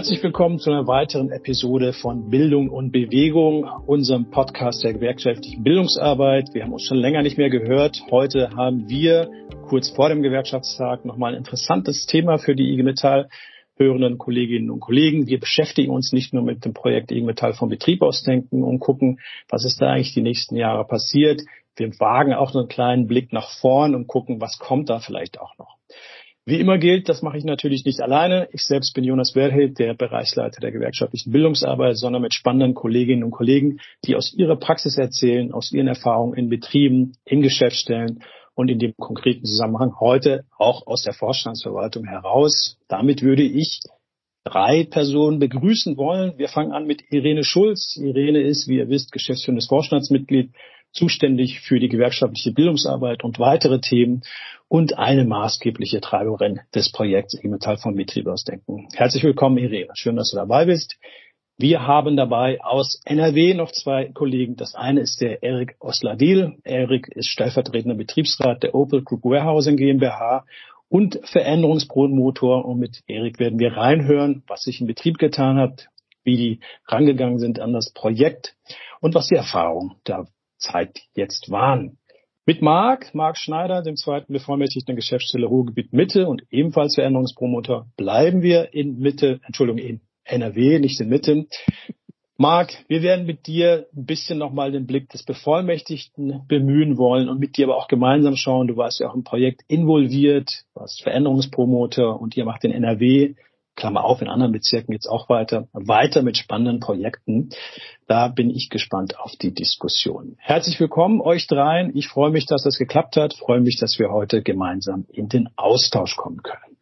Herzlich willkommen zu einer weiteren Episode von Bildung und Bewegung, unserem Podcast der gewerkschaftlichen Bildungsarbeit. Wir haben uns schon länger nicht mehr gehört. Heute haben wir kurz vor dem Gewerkschaftstag nochmal ein interessantes Thema für die IG Metall hörenden Kolleginnen und Kollegen. Wir beschäftigen uns nicht nur mit dem Projekt IG Metall vom Betrieb aus denken und gucken, was ist da eigentlich die nächsten Jahre passiert. Wir wagen auch einen kleinen Blick nach vorn und gucken, was kommt da vielleicht auch noch. Wie immer gilt, das mache ich natürlich nicht alleine. Ich selbst bin Jonas Werhild, der Bereichsleiter der gewerkschaftlichen Bildungsarbeit, sondern mit spannenden Kolleginnen und Kollegen, die aus ihrer Praxis erzählen, aus ihren Erfahrungen in Betrieben, in Geschäftsstellen und in dem konkreten Zusammenhang heute auch aus der Vorstandsverwaltung heraus. Damit würde ich drei Personen begrüßen wollen. Wir fangen an mit Irene Schulz. Irene ist, wie ihr wisst, geschäftsführendes Vorstandsmitglied, zuständig für die gewerkschaftliche Bildungsarbeit und weitere Themen und eine maßgebliche Treiberin des Projekts E-Metall von Betrieb aus Denken. Herzlich willkommen, Irene. Schön, dass du dabei bist. Wir haben dabei aus NRW noch zwei Kollegen. Das eine ist der Erik Osladil. Erik ist stellvertretender Betriebsrat der Opel Group Warehousing GmbH und Veränderungspromotor. Und mit Erik werden wir reinhören, was sich im Betrieb getan hat, wie die rangegangen sind an das Projekt und was die Erfahrungen der Zeit jetzt waren. Mit Marc, Marc Schneider, dem zweiten bevollmächtigten Geschäftsstelle Ruhrgebiet Mitte und ebenfalls Veränderungspromoter, bleiben wir in Mitte, Entschuldigung, in NRW, nicht in Mitte. Marc, wir werden mit dir ein bisschen nochmal den Blick des Bevollmächtigten bemühen wollen und mit dir aber auch gemeinsam schauen. Du warst ja auch im Projekt involviert, warst Veränderungspromoter und ihr macht in NRW Klammer auf, in anderen Bezirken jetzt auch weiter, weiter mit spannenden Projekten. Da bin ich gespannt auf die Diskussion. Herzlich willkommen euch dreien. Ich freue mich, dass das geklappt hat. freue mich, dass wir heute gemeinsam in den Austausch kommen können.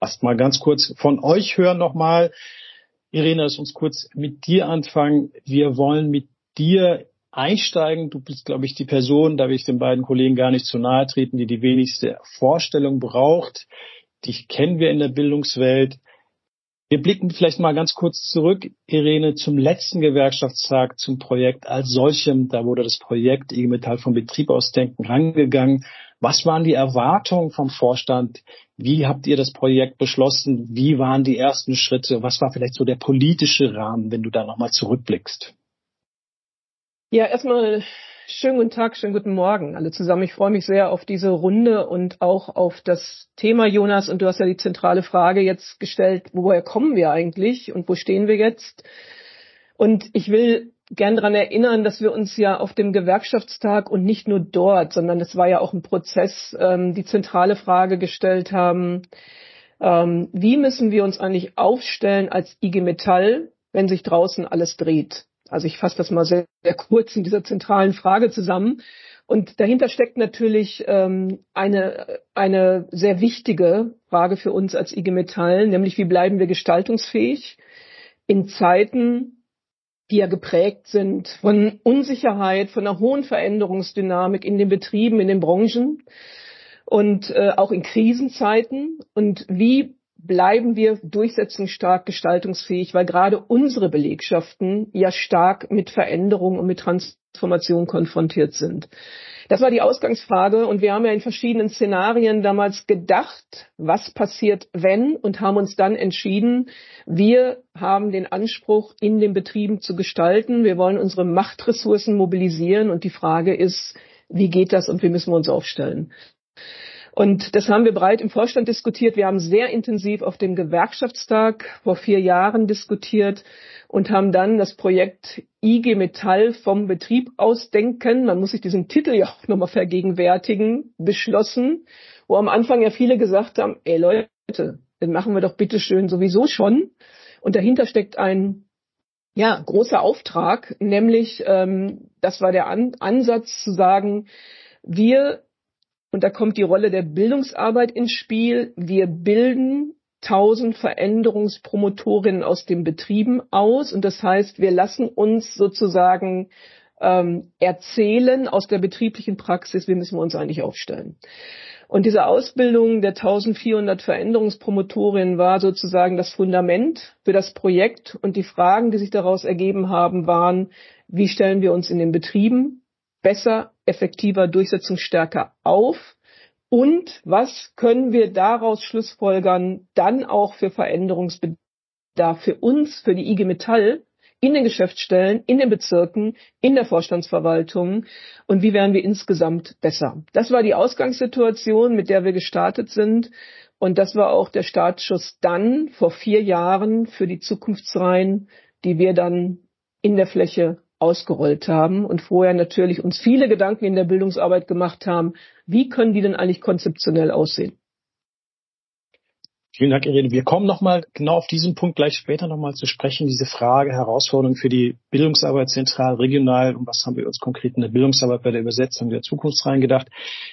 Erst mal ganz kurz von euch hören nochmal. Irene, lass uns kurz mit dir anfangen. Wir wollen mit dir einsteigen. Du bist, glaube ich, die Person, da will ich den beiden Kollegen gar nicht zu nahe treten, die die wenigste Vorstellung braucht. Dich kennen wir in der Bildungswelt. Wir blicken vielleicht mal ganz kurz zurück, Irene, zum letzten Gewerkschaftstag, zum Projekt als solchem. Da wurde das Projekt IG Metall vom Betrieb aus Denken rangegangen. Was waren die Erwartungen vom Vorstand? Wie habt ihr das Projekt beschlossen? Wie waren die ersten Schritte? Was war vielleicht so der politische Rahmen, wenn du da nochmal zurückblickst? Ja, erstmal Schönen guten Tag, schönen guten Morgen alle zusammen. Ich freue mich sehr auf diese Runde und auch auf das Thema, Jonas. Und du hast ja die zentrale Frage jetzt gestellt, woher kommen wir eigentlich und wo stehen wir jetzt? Und ich will gern daran erinnern, dass wir uns ja auf dem Gewerkschaftstag und nicht nur dort, sondern es war ja auch ein Prozess, ähm, die zentrale Frage gestellt haben, ähm, wie müssen wir uns eigentlich aufstellen als IG Metall, wenn sich draußen alles dreht? Also ich fasse das mal sehr, sehr kurz in dieser zentralen Frage zusammen. Und dahinter steckt natürlich ähm, eine, eine sehr wichtige Frage für uns als IG Metall, nämlich wie bleiben wir gestaltungsfähig in Zeiten, die ja geprägt sind von Unsicherheit, von einer hohen Veränderungsdynamik in den Betrieben, in den Branchen und äh, auch in Krisenzeiten. Und wie bleiben wir durchsetzungsstark gestaltungsfähig, weil gerade unsere Belegschaften ja stark mit Veränderung und mit Transformation konfrontiert sind. Das war die Ausgangsfrage und wir haben ja in verschiedenen Szenarien damals gedacht, was passiert, wenn und haben uns dann entschieden, wir haben den Anspruch, in den Betrieben zu gestalten. Wir wollen unsere Machtressourcen mobilisieren und die Frage ist, wie geht das und wie müssen wir uns aufstellen? Und das haben wir breit im Vorstand diskutiert. Wir haben sehr intensiv auf dem Gewerkschaftstag vor vier Jahren diskutiert und haben dann das Projekt IG Metall vom Betrieb ausdenken, man muss sich diesen Titel ja auch nochmal vergegenwärtigen, beschlossen, wo am Anfang ja viele gesagt haben, ey Leute, dann machen wir doch bitteschön sowieso schon. Und dahinter steckt ein ja, großer Auftrag, nämlich ähm, das war der An Ansatz zu sagen, wir und da kommt die Rolle der Bildungsarbeit ins Spiel. Wir bilden tausend Veränderungspromotorinnen aus den Betrieben aus. Und das heißt, wir lassen uns sozusagen ähm, erzählen aus der betrieblichen Praxis, wie müssen wir uns eigentlich aufstellen. Und diese Ausbildung der 1400 Veränderungspromotorinnen war sozusagen das Fundament für das Projekt. Und die Fragen, die sich daraus ergeben haben, waren, wie stellen wir uns in den Betrieben besser, effektiver, durchsetzungsstärker auf? Und was können wir daraus schlussfolgern, dann auch für Veränderungsbedarf da für uns, für die IG Metall, in den Geschäftsstellen, in den Bezirken, in der Vorstandsverwaltung und wie werden wir insgesamt besser. Das war die Ausgangssituation, mit der wir gestartet sind und das war auch der Startschuss dann vor vier Jahren für die Zukunftsreihen, die wir dann in der Fläche ausgerollt haben und vorher natürlich uns viele Gedanken in der Bildungsarbeit gemacht haben, wie können die denn eigentlich konzeptionell aussehen? Vielen Dank, Irene. Wir kommen nochmal genau auf diesen Punkt gleich später nochmal zu sprechen. Diese Frage, Herausforderung für die Bildungsarbeit zentral, regional und was haben wir uns konkret in der Bildungsarbeit bei der Übersetzung der Zukunft reingedacht.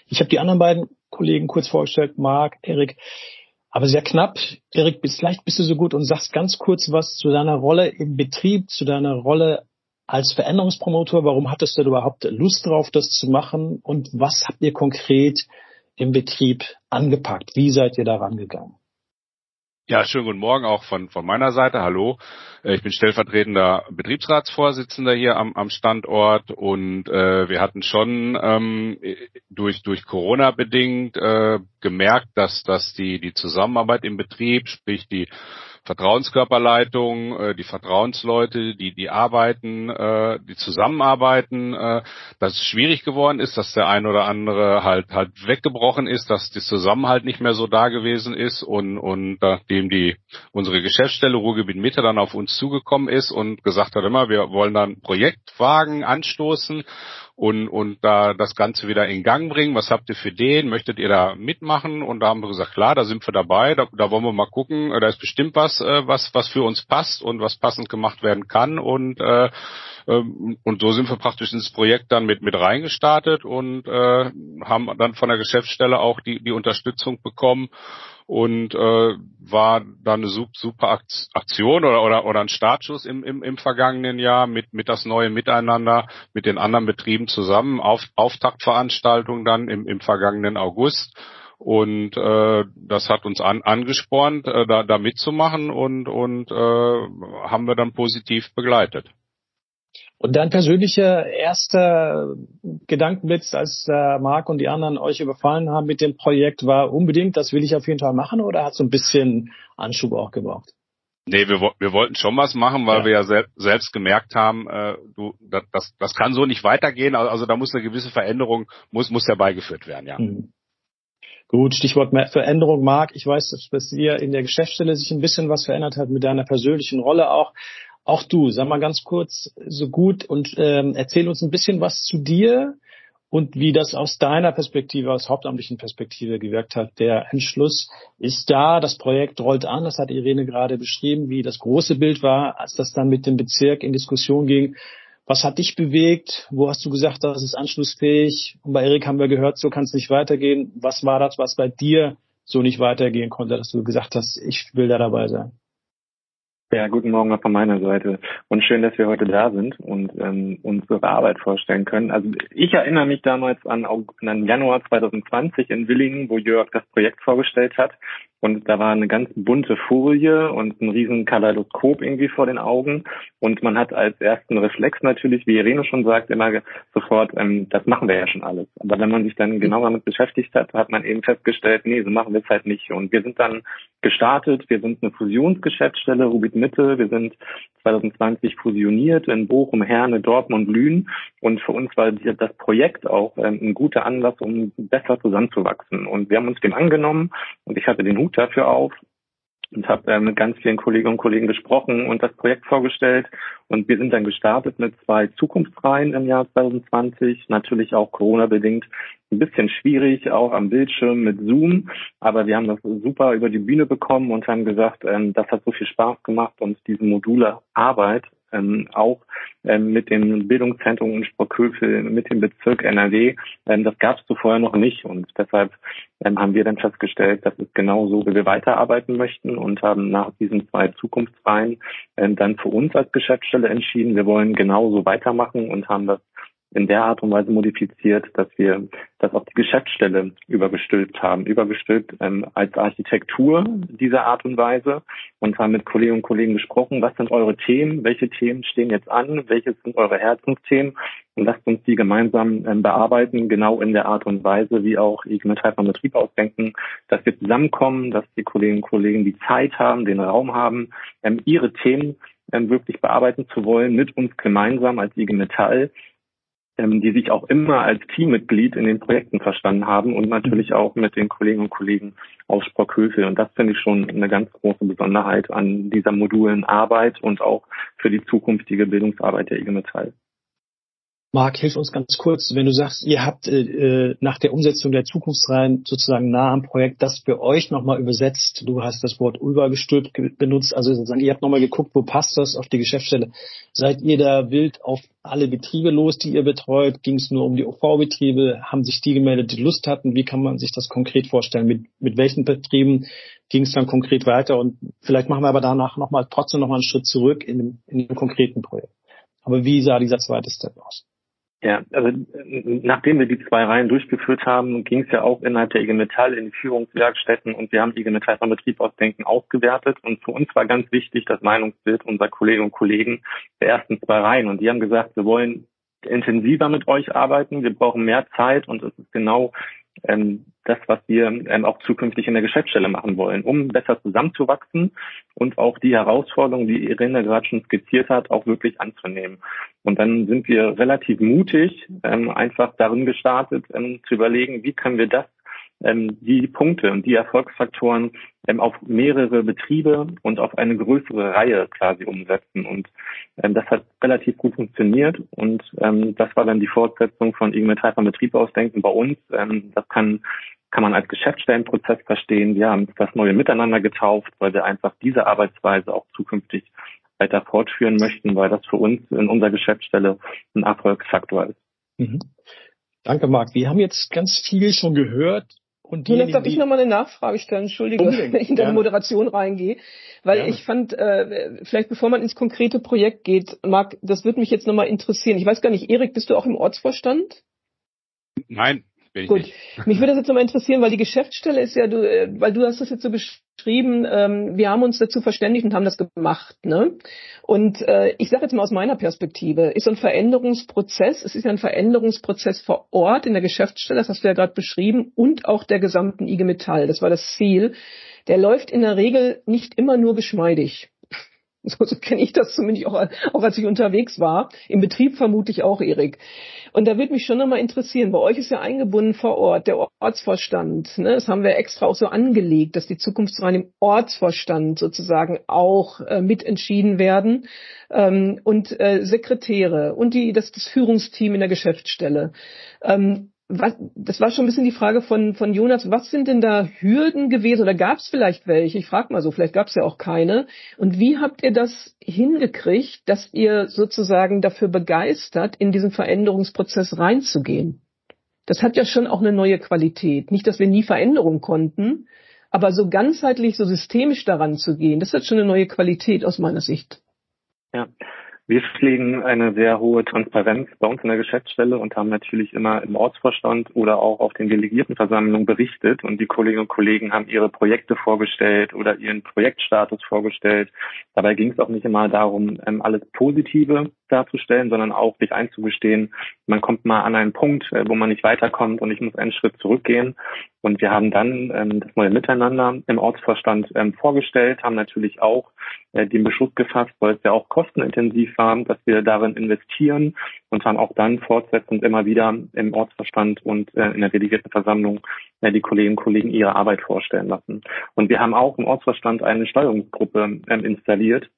Ich habe die anderen beiden Kollegen kurz vorgestellt, Marc, Erik, aber sehr knapp. Erik, vielleicht bist du so gut und sagst ganz kurz was zu deiner Rolle im Betrieb, zu deiner Rolle als Veränderungspromotor. Warum hattest du überhaupt Lust drauf, das zu machen? Und was habt ihr konkret im Betrieb angepackt? Wie seid ihr da rangegangen? Ja, schönen guten Morgen auch von, von meiner Seite. Hallo. Äh, ich bin stellvertretender Betriebsratsvorsitzender hier am, am Standort und äh, wir hatten schon ähm, durch, durch Corona bedingt äh, gemerkt, dass, dass die, die Zusammenarbeit im Betrieb, sprich die Vertrauenskörperleitung, äh, die Vertrauensleute, die die arbeiten, äh, die zusammenarbeiten, äh, dass es schwierig geworden ist, dass der ein oder andere halt halt weggebrochen ist, dass der Zusammenhalt nicht mehr so da gewesen ist und und nachdem die unsere Geschäftsstelle Ruhrgebiet Mitte dann auf uns zugekommen ist und gesagt hat immer, wir wollen dann Projektwagen anstoßen und, und da das Ganze wieder in Gang bringen. Was habt ihr für den? Möchtet ihr da mitmachen? Und da haben wir gesagt, klar, da sind wir dabei, da, da wollen wir mal gucken, da ist bestimmt was, äh, was, was für uns passt und was passend gemacht werden kann. Und äh, ähm, und so sind wir praktisch ins Projekt dann mit, mit reingestartet und äh, haben dann von der Geschäftsstelle auch die, die Unterstützung bekommen und äh, war dann eine super Aktion oder, oder, oder ein Startschuss im, im, im vergangenen Jahr mit, mit das neue Miteinander mit den anderen Betrieben zusammen, auf, Auftaktveranstaltung dann im, im vergangenen August. Und äh, das hat uns an, angespornt, äh, da, da mitzumachen und, und äh, haben wir dann positiv begleitet. Und dein persönlicher erster Gedankenblitz, als äh, Marc und die anderen euch überfallen haben mit dem Projekt, war unbedingt, das will ich auf jeden Fall machen oder hat so ein bisschen Anschub auch gebraucht? Nee, wir, wir wollten schon was machen, weil ja. wir ja sel selbst gemerkt haben, äh, du, das, das, das kann so nicht weitergehen. Also, also da muss eine gewisse Veränderung, muss, muss herbeigeführt werden, ja. Mhm. Gut, Stichwort Veränderung, Marc. Ich weiß, dass bei dir in der Geschäftsstelle sich ein bisschen was verändert hat mit deiner persönlichen Rolle auch. Auch du, sag mal ganz kurz so gut und ähm, erzähl uns ein bisschen was zu dir und wie das aus deiner Perspektive, aus hauptamtlichen Perspektive gewirkt hat. Der Entschluss ist da, das Projekt rollt an, das hat Irene gerade beschrieben, wie das große Bild war, als das dann mit dem Bezirk in Diskussion ging. Was hat dich bewegt? Wo hast du gesagt, das ist anschlussfähig? Und bei Erik haben wir gehört, so kann es nicht weitergehen. Was war das, was bei dir so nicht weitergehen konnte, dass du gesagt hast, ich will da dabei sein? Ja, guten Morgen auch von meiner Seite und schön, dass wir heute da sind und ähm, unsere Arbeit vorstellen können. Also ich erinnere mich damals an, an Januar 2020 in Willingen, wo Jörg das Projekt vorgestellt hat und da war eine ganz bunte Folie und ein riesen Kaleidoskop irgendwie vor den Augen. Und man hat als ersten Reflex natürlich, wie Irene schon sagt, immer sofort, ähm, das machen wir ja schon alles. Aber wenn man sich dann genau damit beschäftigt hat, hat man eben festgestellt, nee, so machen wir es halt nicht. Und wir sind dann gestartet. Wir sind eine Fusionsgeschäftsstelle, Rubit Mitte. Wir sind 2020 fusioniert in Bochum, Herne, Dortmund, Lünen. Und für uns war das Projekt auch ähm, ein guter Anlass, um besser zusammenzuwachsen. Und wir haben uns dem angenommen und ich hatte den Hut dafür auf und habe äh, mit ganz vielen Kolleginnen und Kollegen gesprochen und das Projekt vorgestellt. Und wir sind dann gestartet mit zwei Zukunftsreihen im Jahr 2020. Natürlich auch Corona-bedingt ein bisschen schwierig, auch am Bildschirm mit Zoom. Aber wir haben das super über die Bühne bekommen und haben gesagt, ähm, das hat so viel Spaß gemacht und diese module Arbeit ähm, auch ähm, mit dem Bildungszentrum in Sprockhövel, mit dem Bezirk NRW. Ähm, das gab es zuvor noch nicht und deshalb ähm, haben wir dann festgestellt, das ist genau so, wie wir weiterarbeiten möchten und haben nach diesen zwei Zukunftsreihen ähm, dann für uns als Geschäftsstelle entschieden, wir wollen genauso weitermachen und haben das in der Art und Weise modifiziert, dass wir das auf die Geschäftsstelle übergestülpt haben, übergestülpt ähm, als Architektur dieser Art und Weise. Und haben mit Kolleginnen und Kollegen gesprochen, was sind eure Themen, welche Themen stehen jetzt an, welche sind eure Herzensthemen? Und lasst uns die gemeinsam ähm, bearbeiten, genau in der Art und Weise, wie auch IG Metall vom Betrieb ausdenken, dass wir zusammenkommen, dass die Kolleginnen und Kollegen die Zeit haben, den Raum haben, ähm, ihre Themen ähm, wirklich bearbeiten zu wollen, mit uns gemeinsam als IG Metall ähm, die sich auch immer als Teammitglied in den Projekten verstanden haben und natürlich auch mit den Kolleginnen und Kollegen aus Sprockhövel. Und das finde ich schon eine ganz große Besonderheit an dieser modulen Arbeit und auch für die zukünftige Bildungsarbeit der IG Metall. Marc, hilf uns ganz kurz, wenn du sagst, ihr habt äh, äh, nach der Umsetzung der Zukunftsreihen sozusagen nah am Projekt das für euch nochmal übersetzt. Du hast das Wort übergestülpt benutzt, also sozusagen, ihr habt nochmal geguckt, wo passt das auf die Geschäftsstelle. Seid ihr da wild auf alle Betriebe los, die ihr betreut? Ging es nur um die OV-Betriebe? Haben sich die gemeldet, die Lust hatten? Wie kann man sich das konkret vorstellen? Mit, mit welchen Betrieben ging es dann konkret weiter? Und vielleicht machen wir aber danach nochmal trotzdem nochmal einen Schritt zurück in dem, in dem konkreten Projekt. Aber wie sah dieser zweite Step aus? Ja, also nachdem wir die zwei Reihen durchgeführt haben, ging es ja auch innerhalb der IG Metall in die Führungswerkstätten und wir haben IG Metall vom Betrieb aus Denken ausgewertet und für uns war ganz wichtig das Meinungsbild unserer Kolleginnen und Kollegen der ersten zwei Reihen. Und die haben gesagt, wir wollen intensiver mit euch arbeiten, wir brauchen mehr Zeit und es ist genau ähm, das, was wir ähm, auch zukünftig in der Geschäftsstelle machen wollen, um besser zusammenzuwachsen und auch die Herausforderungen, die Irene gerade schon skizziert hat, auch wirklich anzunehmen. Und dann sind wir relativ mutig ähm, einfach darin gestartet, ähm, zu überlegen, wie können wir das ähm, die Punkte und die Erfolgsfaktoren ähm, auf mehrere Betriebe und auf eine größere Reihe quasi umsetzen. Und ähm, das hat relativ gut funktioniert und ähm, das war dann die Fortsetzung von IG Metall vom Betrieb ausdenken bei uns. Ähm, das kann kann man als Geschäftsstellenprozess verstehen. Wir haben das neue Miteinander getauft, weil wir einfach diese Arbeitsweise auch zukünftig weiter fortführen möchten, weil das für uns in unserer Geschäftsstelle ein Erfolgsfaktor ist. Mhm. Danke, Marc. Wir haben jetzt ganz viel schon gehört und Jetzt darf ich nochmal eine Nachfrage stellen, entschuldige, wenn ich in deine Moderation reingehe, weil Gerne. ich fand, äh, vielleicht bevor man ins konkrete Projekt geht, Marc, das würde mich jetzt nochmal interessieren. Ich weiß gar nicht, Erik, bist du auch im Ortsvorstand? Nein, bin Gut. Mich würde das jetzt nochmal interessieren, weil die Geschäftsstelle ist ja, du, äh, weil du hast das jetzt so beschrieben, ähm, wir haben uns dazu verständigt und haben das gemacht. Ne? Und äh, ich sage jetzt mal aus meiner Perspektive, ist so ein Veränderungsprozess, es ist ja ein Veränderungsprozess vor Ort in der Geschäftsstelle, das hast du ja gerade beschrieben, und auch der gesamten IG Metall, das war das Ziel. Der läuft in der Regel nicht immer nur geschmeidig. So, so kenne ich das zumindest auch, auch als ich unterwegs war. Im Betrieb vermutlich auch, Erik. Und da würde mich schon nochmal interessieren, bei euch ist ja eingebunden vor Ort der Ortsvorstand. Ne? Das haben wir extra auch so angelegt, dass die Zukunftsreihen im Ortsvorstand sozusagen auch äh, mitentschieden werden. Ähm, und äh, Sekretäre und die, das, das Führungsteam in der Geschäftsstelle. Ähm, was, das war schon ein bisschen die Frage von, von Jonas, was sind denn da Hürden gewesen oder gab es vielleicht welche? Ich frage mal so, vielleicht gab es ja auch keine. Und wie habt ihr das hingekriegt, dass ihr sozusagen dafür begeistert, in diesen Veränderungsprozess reinzugehen? Das hat ja schon auch eine neue Qualität. Nicht, dass wir nie Veränderung konnten, aber so ganzheitlich, so systemisch daran zu gehen, das hat schon eine neue Qualität aus meiner Sicht. Ja, wir pflegen eine sehr hohe Transparenz bei uns in der Geschäftsstelle und haben natürlich immer im Ortsvorstand oder auch auf den Delegiertenversammlungen berichtet und die Kolleginnen und Kollegen haben ihre Projekte vorgestellt oder ihren Projektstatus vorgestellt. Dabei ging es auch nicht immer darum, ähm, alles Positive darzustellen, sondern auch sich einzugestehen, man kommt mal an einen Punkt, äh, wo man nicht weiterkommt und ich muss einen Schritt zurückgehen. Und wir haben dann ähm, das neue Miteinander im Ortsvorstand ähm, vorgestellt, haben natürlich auch äh, den Beschluss gefasst, weil es ja auch kostenintensiv war, dass wir darin investieren und haben auch dann fortsetzend immer wieder im Ortsverstand und äh, in der delegierten Versammlung äh, die Kolleginnen und Kollegen ihre Arbeit vorstellen lassen. Und wir haben auch im Ortsverstand eine Steuerungsgruppe ähm, installiert,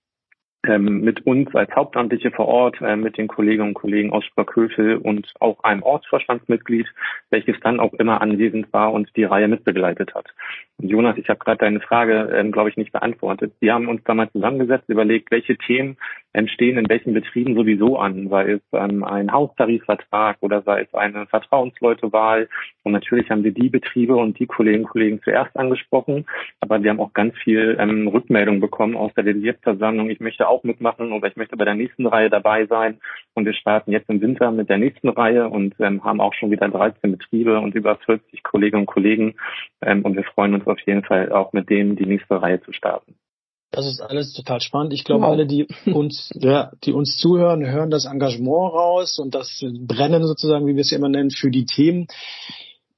ähm, mit uns als Hauptamtliche vor Ort, äh, mit den Kolleginnen und Kollegen aus Sprockhövel und auch einem Ortsvorstandsmitglied, welches dann auch immer anwesend war und die Reihe mitbegleitet hat. Und Jonas, ich habe gerade deine Frage, ähm, glaube ich, nicht beantwortet. Wir haben uns damals zusammengesetzt, überlegt, welche Themen entstehen in welchen Betrieben sowieso an, sei es ähm, ein Haustarifvertrag oder sei es eine Vertrauensleutewahl. Und natürlich haben wir die Betriebe und die Kolleginnen und Kollegen zuerst angesprochen, aber wir haben auch ganz viel ähm, Rückmeldung bekommen aus der Delegiertversammlung. Ich möchte auch mitmachen oder ich möchte bei der nächsten Reihe dabei sein. Und wir starten jetzt im Winter mit der nächsten Reihe und ähm, haben auch schon wieder 13 Betriebe und über 40 Kolleginnen und Kollegen. Ähm, und wir freuen uns auf jeden Fall auch mit denen die nächste Reihe zu starten. Das ist alles total spannend. Ich glaube, wow. alle, die uns, ja, die uns zuhören, hören das Engagement raus und das Brennen sozusagen, wie wir es immer nennen, für die Themen.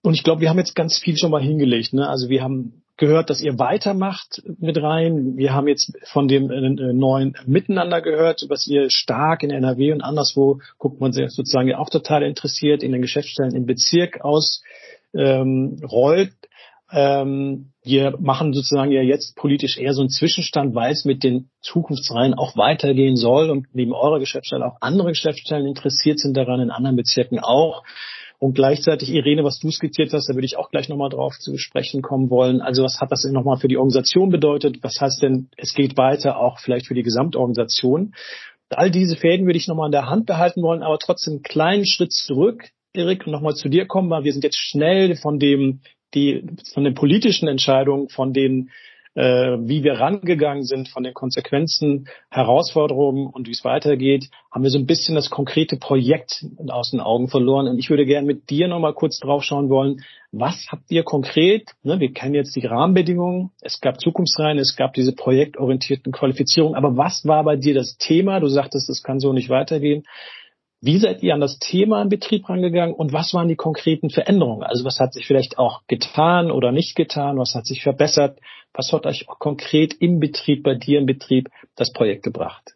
Und ich glaube, wir haben jetzt ganz viel schon mal hingelegt. Ne? Also wir haben gehört, dass ihr weitermacht mit rein. Wir haben jetzt von dem äh, neuen Miteinander gehört, was ihr stark in NRW und anderswo guckt man sich sozusagen ja auch total interessiert in den Geschäftsstellen im Bezirk aus ähm, rollt. Ähm, wir machen sozusagen ja jetzt politisch eher so einen Zwischenstand, weil es mit den Zukunftsreihen auch weitergehen soll und neben eurer Geschäftsstelle auch andere Geschäftsstellen interessiert sind daran, in anderen Bezirken auch. Und gleichzeitig, Irene, was du skizziert hast, da würde ich auch gleich nochmal drauf zu sprechen kommen wollen. Also was hat das denn nochmal für die Organisation bedeutet? Was heißt denn, es geht weiter auch vielleicht für die Gesamtorganisation? All diese Fäden würde ich nochmal in der Hand behalten wollen, aber trotzdem einen kleinen Schritt zurück, Erik, und nochmal zu dir kommen, weil wir sind jetzt schnell von dem, die, von den politischen Entscheidungen, von den äh, wie wir rangegangen sind von den Konsequenzen, Herausforderungen und wie es weitergeht, haben wir so ein bisschen das konkrete Projekt aus den Augen verloren. Und ich würde gerne mit dir nochmal kurz drauf schauen wollen, was habt ihr konkret, ne, wir kennen jetzt die Rahmenbedingungen, es gab Zukunftsreihen, es gab diese projektorientierten Qualifizierungen, aber was war bei dir das Thema? Du sagtest, es kann so nicht weitergehen. Wie seid ihr an das Thema im Betrieb rangegangen und was waren die konkreten Veränderungen? Also was hat sich vielleicht auch getan oder nicht getan? Was hat sich verbessert? Was hat euch konkret im Betrieb, bei dir im Betrieb, das Projekt gebracht?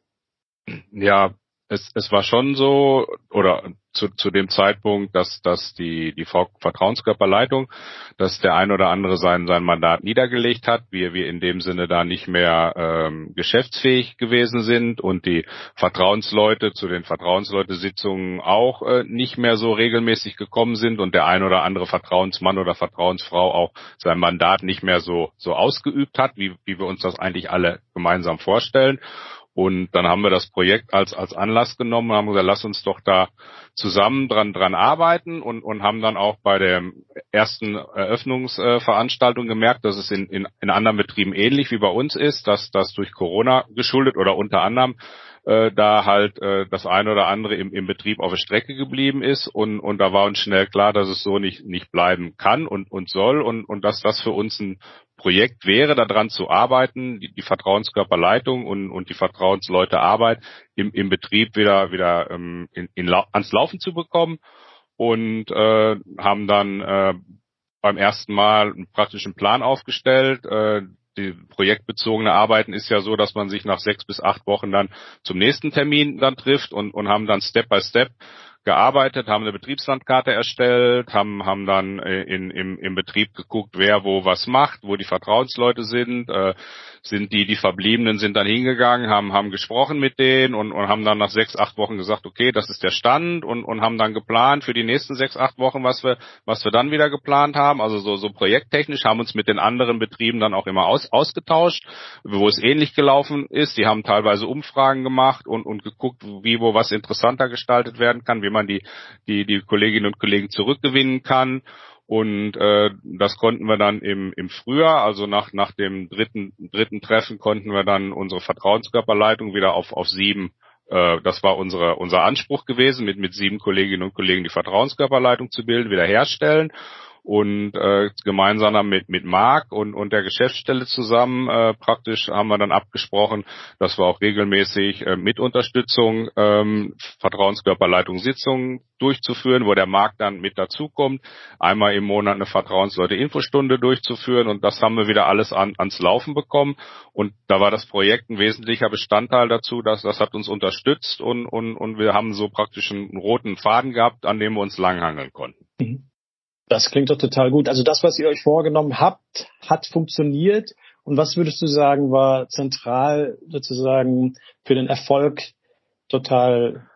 Ja, es, es war schon so, oder zu, zu dem Zeitpunkt, dass, dass die, die Vertrauenskörperleitung, dass der ein oder andere sein, sein Mandat niedergelegt hat, wir, wir in dem Sinne da nicht mehr ähm, geschäftsfähig gewesen sind und die Vertrauensleute zu den Vertrauensleute-Sitzungen auch äh, nicht mehr so regelmäßig gekommen sind und der ein oder andere Vertrauensmann oder Vertrauensfrau auch sein Mandat nicht mehr so, so ausgeübt hat, wie, wie wir uns das eigentlich alle gemeinsam vorstellen. Und dann haben wir das Projekt als, als Anlass genommen und haben gesagt, lass uns doch da zusammen dran, dran arbeiten und, und haben dann auch bei der ersten Eröffnungsveranstaltung gemerkt, dass es in, in, in anderen Betrieben ähnlich wie bei uns ist, dass das durch Corona geschuldet oder unter anderem äh, da halt äh, das eine oder andere im, im Betrieb auf der Strecke geblieben ist. Und, und da war uns schnell klar, dass es so nicht, nicht bleiben kann und, und soll. Und, und dass das für uns ein Projekt wäre, daran zu arbeiten, die, die Vertrauenskörperleitung und, und die Vertrauensleute Arbeit im, im Betrieb wieder, wieder ähm, in, in, ans Laufen zu bekommen und äh, haben dann äh, beim ersten Mal einen praktischen Plan aufgestellt. Äh, die projektbezogene Arbeiten ist ja so, dass man sich nach sechs bis acht Wochen dann zum nächsten Termin dann trifft und, und haben dann Step by Step gearbeitet, haben eine Betriebslandkarte erstellt, haben, haben dann äh, in, im, im Betrieb geguckt, wer wo was macht, wo die Vertrauensleute sind, äh, sind die, die Verbliebenen sind dann hingegangen, haben, haben gesprochen mit denen und, und haben dann nach sechs, acht Wochen gesagt, okay, das ist der Stand und, und haben dann geplant für die nächsten sechs, acht Wochen, was wir, was wir dann wieder geplant haben. Also so, so projekttechnisch haben uns mit den anderen Betrieben dann auch immer aus, ausgetauscht, wo es ähnlich gelaufen ist. Die haben teilweise Umfragen gemacht und, und geguckt, wie wo was interessanter gestaltet werden kann, wie man die, die, die Kolleginnen und Kollegen zurückgewinnen kann. Und äh, das konnten wir dann im, im Frühjahr, also nach, nach dem dritten, dritten Treffen, konnten wir dann unsere Vertrauenskörperleitung wieder auf, auf sieben äh, das war unsere, unser Anspruch gewesen, mit, mit sieben Kolleginnen und Kollegen die Vertrauenskörperleitung zu bilden, wiederherstellen und äh, gemeinsam mit mit Marc und und der Geschäftsstelle zusammen äh, praktisch haben wir dann abgesprochen, dass wir auch regelmäßig äh, mit Unterstützung ähm, Vertrauenskörperleitungssitzungen durchzuführen, wo der Markt dann mit dazukommt, einmal im Monat eine Vertrauensleute-Infostunde durchzuführen und das haben wir wieder alles an, ans Laufen bekommen und da war das Projekt ein wesentlicher Bestandteil dazu, dass das hat uns unterstützt und und und wir haben so praktisch einen roten Faden gehabt, an dem wir uns langhangeln konnten. Mhm. Das klingt doch total gut. Also das, was ihr euch vorgenommen habt, hat funktioniert. Und was würdest du sagen, war zentral sozusagen für den Erfolg total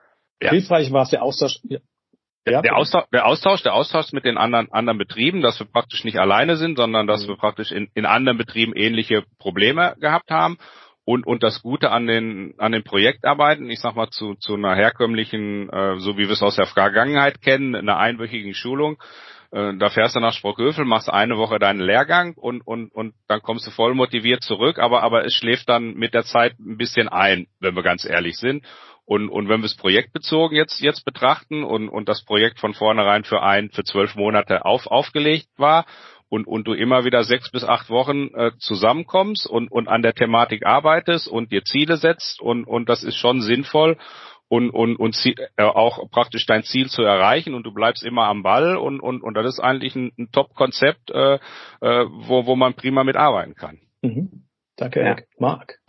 ja. hilfreich? War es der Austausch? Ja. Ja. Der, Austausch, der Austausch, der Austausch mit den anderen, anderen Betrieben, dass wir praktisch nicht alleine sind, sondern dass mhm. wir praktisch in, in anderen Betrieben ähnliche Probleme gehabt haben Und, und das Gute an den, an den Projektarbeiten, ich sag mal zu, zu einer herkömmlichen, äh, so wie wir es aus der Vergangenheit kennen, einer einwöchigen Schulung, äh, da fährst du nach Sprockhövel, machst eine Woche deinen Lehrgang und, und, und dann kommst du voll motiviert zurück, aber, aber es schläft dann mit der Zeit ein bisschen ein, wenn wir ganz ehrlich sind. Und, und wenn wir es projektbezogen jetzt, jetzt betrachten und, und das Projekt von vornherein für ein, für zwölf Monate auf, aufgelegt war und, und du immer wieder sechs bis acht Wochen äh, zusammenkommst und, und an der Thematik arbeitest und dir Ziele setzt und, und das ist schon sinnvoll und, und, und äh, auch praktisch dein Ziel zu erreichen und du bleibst immer am Ball und, und, und das ist eigentlich ein, ein Top-Konzept, äh, äh, wo, wo man prima mitarbeiten kann. Mhm. Danke, ja. Marc.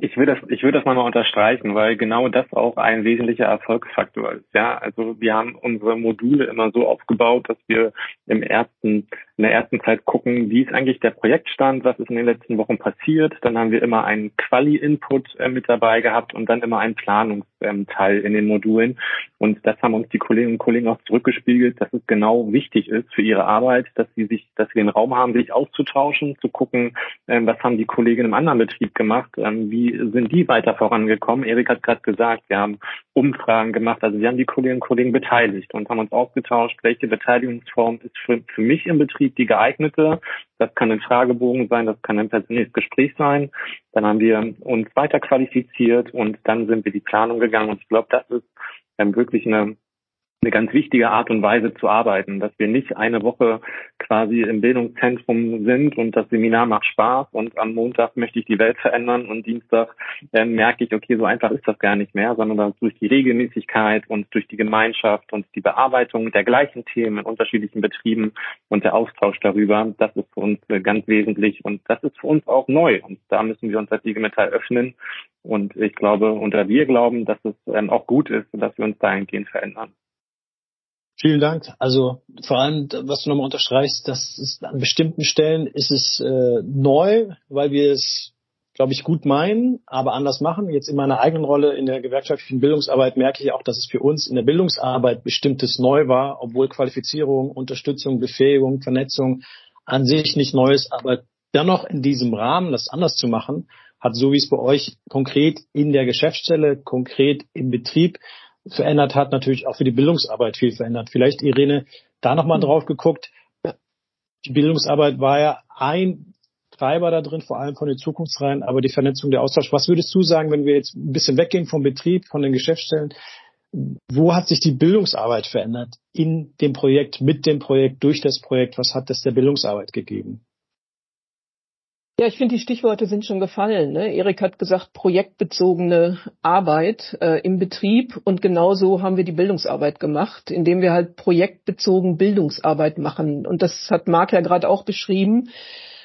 Ich würde das, ich würde das mal unterstreichen, weil genau das auch ein wesentlicher Erfolgsfaktor ist. Ja, also wir haben unsere Module immer so aufgebaut, dass wir im ersten, in der ersten Zeit gucken, wie ist eigentlich der Projektstand, was ist in den letzten Wochen passiert. Dann haben wir immer einen Quali-Input äh, mit dabei gehabt und dann immer einen Planungsteil in den Modulen. Und das haben uns die Kolleginnen und Kollegen auch zurückgespiegelt, dass es genau wichtig ist für ihre Arbeit, dass sie sich, dass sie den Raum haben, sich auszutauschen, zu gucken, äh, was haben die Kolleginnen im anderen Betrieb gemacht, ähm, wie sind die weiter vorangekommen. Erik hat gerade gesagt, wir haben Umfragen gemacht, also wir haben die Kolleginnen und Kollegen beteiligt und haben uns ausgetauscht, welche Beteiligungsform ist für, für mich im Betrieb die geeignete. Das kann ein Fragebogen sein, das kann ein persönliches Gespräch sein. Dann haben wir uns weiter qualifiziert und dann sind wir die Planung gegangen und ich glaube, das ist ähm, wirklich eine eine ganz wichtige Art und Weise zu arbeiten, dass wir nicht eine Woche quasi im Bildungszentrum sind und das Seminar macht Spaß und am Montag möchte ich die Welt verändern und Dienstag äh, merke ich, okay, so einfach ist das gar nicht mehr, sondern dass durch die Regelmäßigkeit und durch die Gemeinschaft und die Bearbeitung der gleichen Themen in unterschiedlichen Betrieben und der Austausch darüber, das ist für uns äh, ganz wesentlich und das ist für uns auch neu und da müssen wir uns als IG Metall öffnen und ich glaube, unter wir glauben, dass es ähm, auch gut ist, dass wir uns dahingehend verändern. Vielen Dank. Also vor allem, was du nochmal unterstreichst, dass es an bestimmten Stellen ist es äh, neu, weil wir es, glaube ich, gut meinen, aber anders machen. Jetzt in meiner eigenen Rolle in der gewerkschaftlichen Bildungsarbeit merke ich auch, dass es für uns in der Bildungsarbeit bestimmtes neu war, obwohl Qualifizierung, Unterstützung, Befähigung, Vernetzung an sich nicht neu ist, aber dennoch in diesem Rahmen das anders zu machen, hat so wie es bei euch konkret in der Geschäftsstelle, konkret im Betrieb verändert hat, natürlich auch für die Bildungsarbeit viel verändert. Vielleicht, Irene, da nochmal mhm. drauf geguckt. Die Bildungsarbeit war ja ein Treiber da drin, vor allem von den Zukunftsreihen, aber die Vernetzung, der Austausch. Was würdest du sagen, wenn wir jetzt ein bisschen weggehen vom Betrieb, von den Geschäftsstellen? Wo hat sich die Bildungsarbeit verändert in dem Projekt, mit dem Projekt, durch das Projekt? Was hat das der Bildungsarbeit gegeben? Ja, ich finde, die Stichworte sind schon gefallen. Ne? Erik hat gesagt, projektbezogene Arbeit äh, im Betrieb. Und genauso haben wir die Bildungsarbeit gemacht, indem wir halt projektbezogen Bildungsarbeit machen. Und das hat Marc ja gerade auch beschrieben.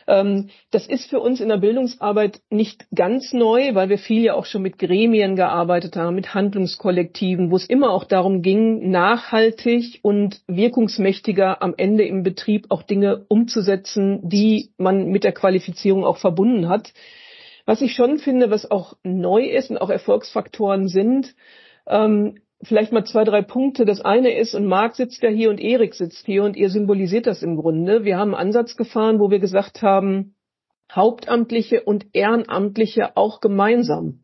Ähm, das ist für uns in der Bildungsarbeit nicht ganz neu, weil wir viel ja auch schon mit Gremien gearbeitet haben, mit Handlungskollektiven, wo es immer auch darum ging, nachhaltig und wirkungsmächtiger am Ende im Betrieb auch Dinge umzusetzen, die man mit der Qualifizierung auch verbunden hat. Was ich schon finde, was auch neu ist und auch Erfolgsfaktoren sind, ähm, vielleicht mal zwei, drei Punkte. Das eine ist, und Marc sitzt ja hier und Erik sitzt hier und ihr symbolisiert das im Grunde. Wir haben einen Ansatz gefahren, wo wir gesagt haben, Hauptamtliche und Ehrenamtliche auch gemeinsam.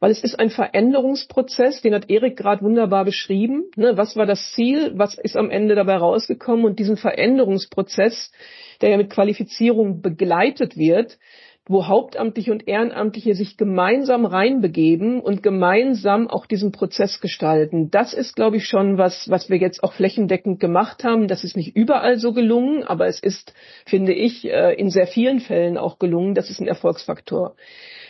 Weil es ist ein Veränderungsprozess, den hat Erik gerade wunderbar beschrieben. Ne, was war das Ziel? Was ist am Ende dabei rausgekommen? Und diesen Veränderungsprozess, der ja mit Qualifizierung begleitet wird, wo Hauptamtliche und Ehrenamtliche sich gemeinsam reinbegeben und gemeinsam auch diesen Prozess gestalten. Das ist, glaube ich, schon was, was wir jetzt auch flächendeckend gemacht haben. Das ist nicht überall so gelungen, aber es ist, finde ich, äh, in sehr vielen Fällen auch gelungen. Das ist ein Erfolgsfaktor.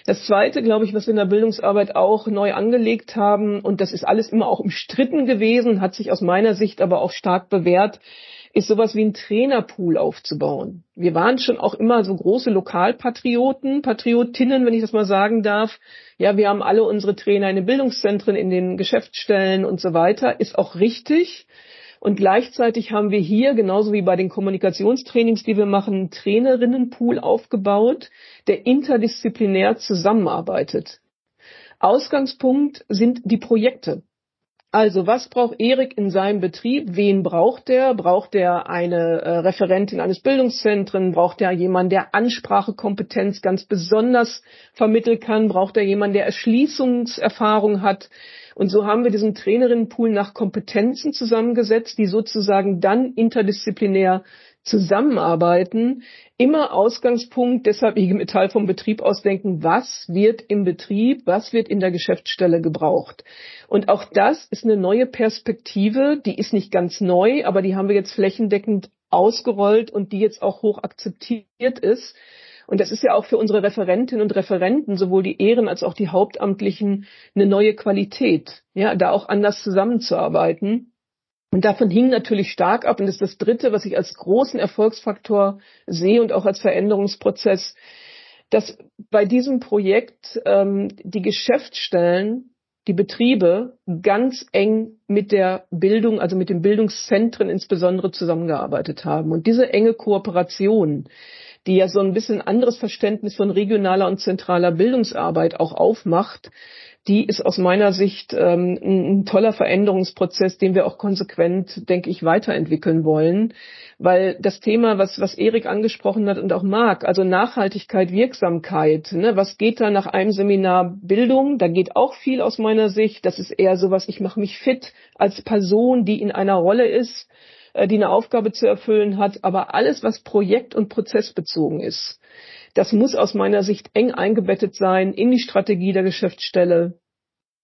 Das Zweite, glaube ich, was wir in der Bildungsarbeit auch neu angelegt haben, und das ist alles immer auch umstritten gewesen, hat sich aus meiner Sicht aber auch stark bewährt, ist sowas wie ein Trainerpool aufzubauen. Wir waren schon auch immer so große Lokalpatrioten, Patriotinnen, wenn ich das mal sagen darf. Ja, wir haben alle unsere Trainer in den Bildungszentren, in den Geschäftsstellen und so weiter. Ist auch richtig. Und gleichzeitig haben wir hier, genauso wie bei den Kommunikationstrainings, die wir machen, einen Trainerinnenpool aufgebaut, der interdisziplinär zusammenarbeitet. Ausgangspunkt sind die Projekte. Also, was braucht Erik in seinem Betrieb? Wen braucht er? Braucht er eine äh, Referentin eines Bildungszentren? Braucht er jemanden, der Ansprachekompetenz ganz besonders vermitteln kann? Braucht er jemanden, der Erschließungserfahrung hat? Und so haben wir diesen Trainerinnenpool nach Kompetenzen zusammengesetzt, die sozusagen dann interdisziplinär zusammenarbeiten. Immer Ausgangspunkt, deshalb IG Metall vom Betrieb ausdenken, was wird im Betrieb, was wird in der Geschäftsstelle gebraucht. Und auch das ist eine neue Perspektive, die ist nicht ganz neu, aber die haben wir jetzt flächendeckend ausgerollt und die jetzt auch hoch akzeptiert ist. Und das ist ja auch für unsere Referentinnen und Referenten, sowohl die Ehren als auch die Hauptamtlichen, eine neue Qualität, ja, da auch anders zusammenzuarbeiten. Und davon hing natürlich stark ab, und das ist das Dritte, was ich als großen Erfolgsfaktor sehe und auch als Veränderungsprozess, dass bei diesem Projekt ähm, die Geschäftsstellen, die Betriebe ganz eng mit der Bildung, also mit den Bildungszentren insbesondere zusammengearbeitet haben. Und diese enge Kooperation, die ja so ein bisschen anderes Verständnis von regionaler und zentraler Bildungsarbeit auch aufmacht, die ist aus meiner Sicht ähm, ein, toller Veränderungsprozess, den wir auch konsequent, denke ich, weiterentwickeln wollen. Weil das Thema, was, was Erik angesprochen hat und auch Marc, also Nachhaltigkeit, Wirksamkeit, ne, was geht da nach einem Seminar Bildung? Da geht auch viel aus meiner Sicht. Das ist eher sowas, ich mache mich fit als Person, die in einer Rolle ist, äh, die eine Aufgabe zu erfüllen hat. Aber alles, was projekt- und prozessbezogen ist, das muss aus meiner Sicht eng eingebettet sein in die Strategie der Geschäftsstelle,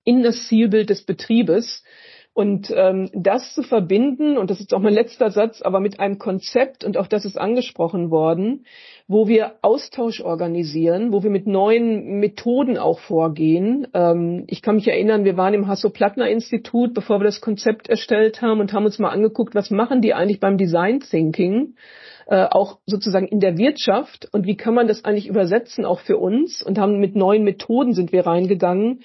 in das Zielbild des Betriebes. Und ähm, das zu verbinden, und das ist auch mein letzter Satz, aber mit einem Konzept, und auch das ist angesprochen worden, wo wir Austausch organisieren, wo wir mit neuen Methoden auch vorgehen. Ähm, ich kann mich erinnern, wir waren im Hasso-Plattner-Institut, bevor wir das Konzept erstellt haben und haben uns mal angeguckt, was machen die eigentlich beim Design Thinking äh, auch sozusagen in der Wirtschaft und wie kann man das eigentlich übersetzen auch für uns und haben mit neuen Methoden sind wir reingegangen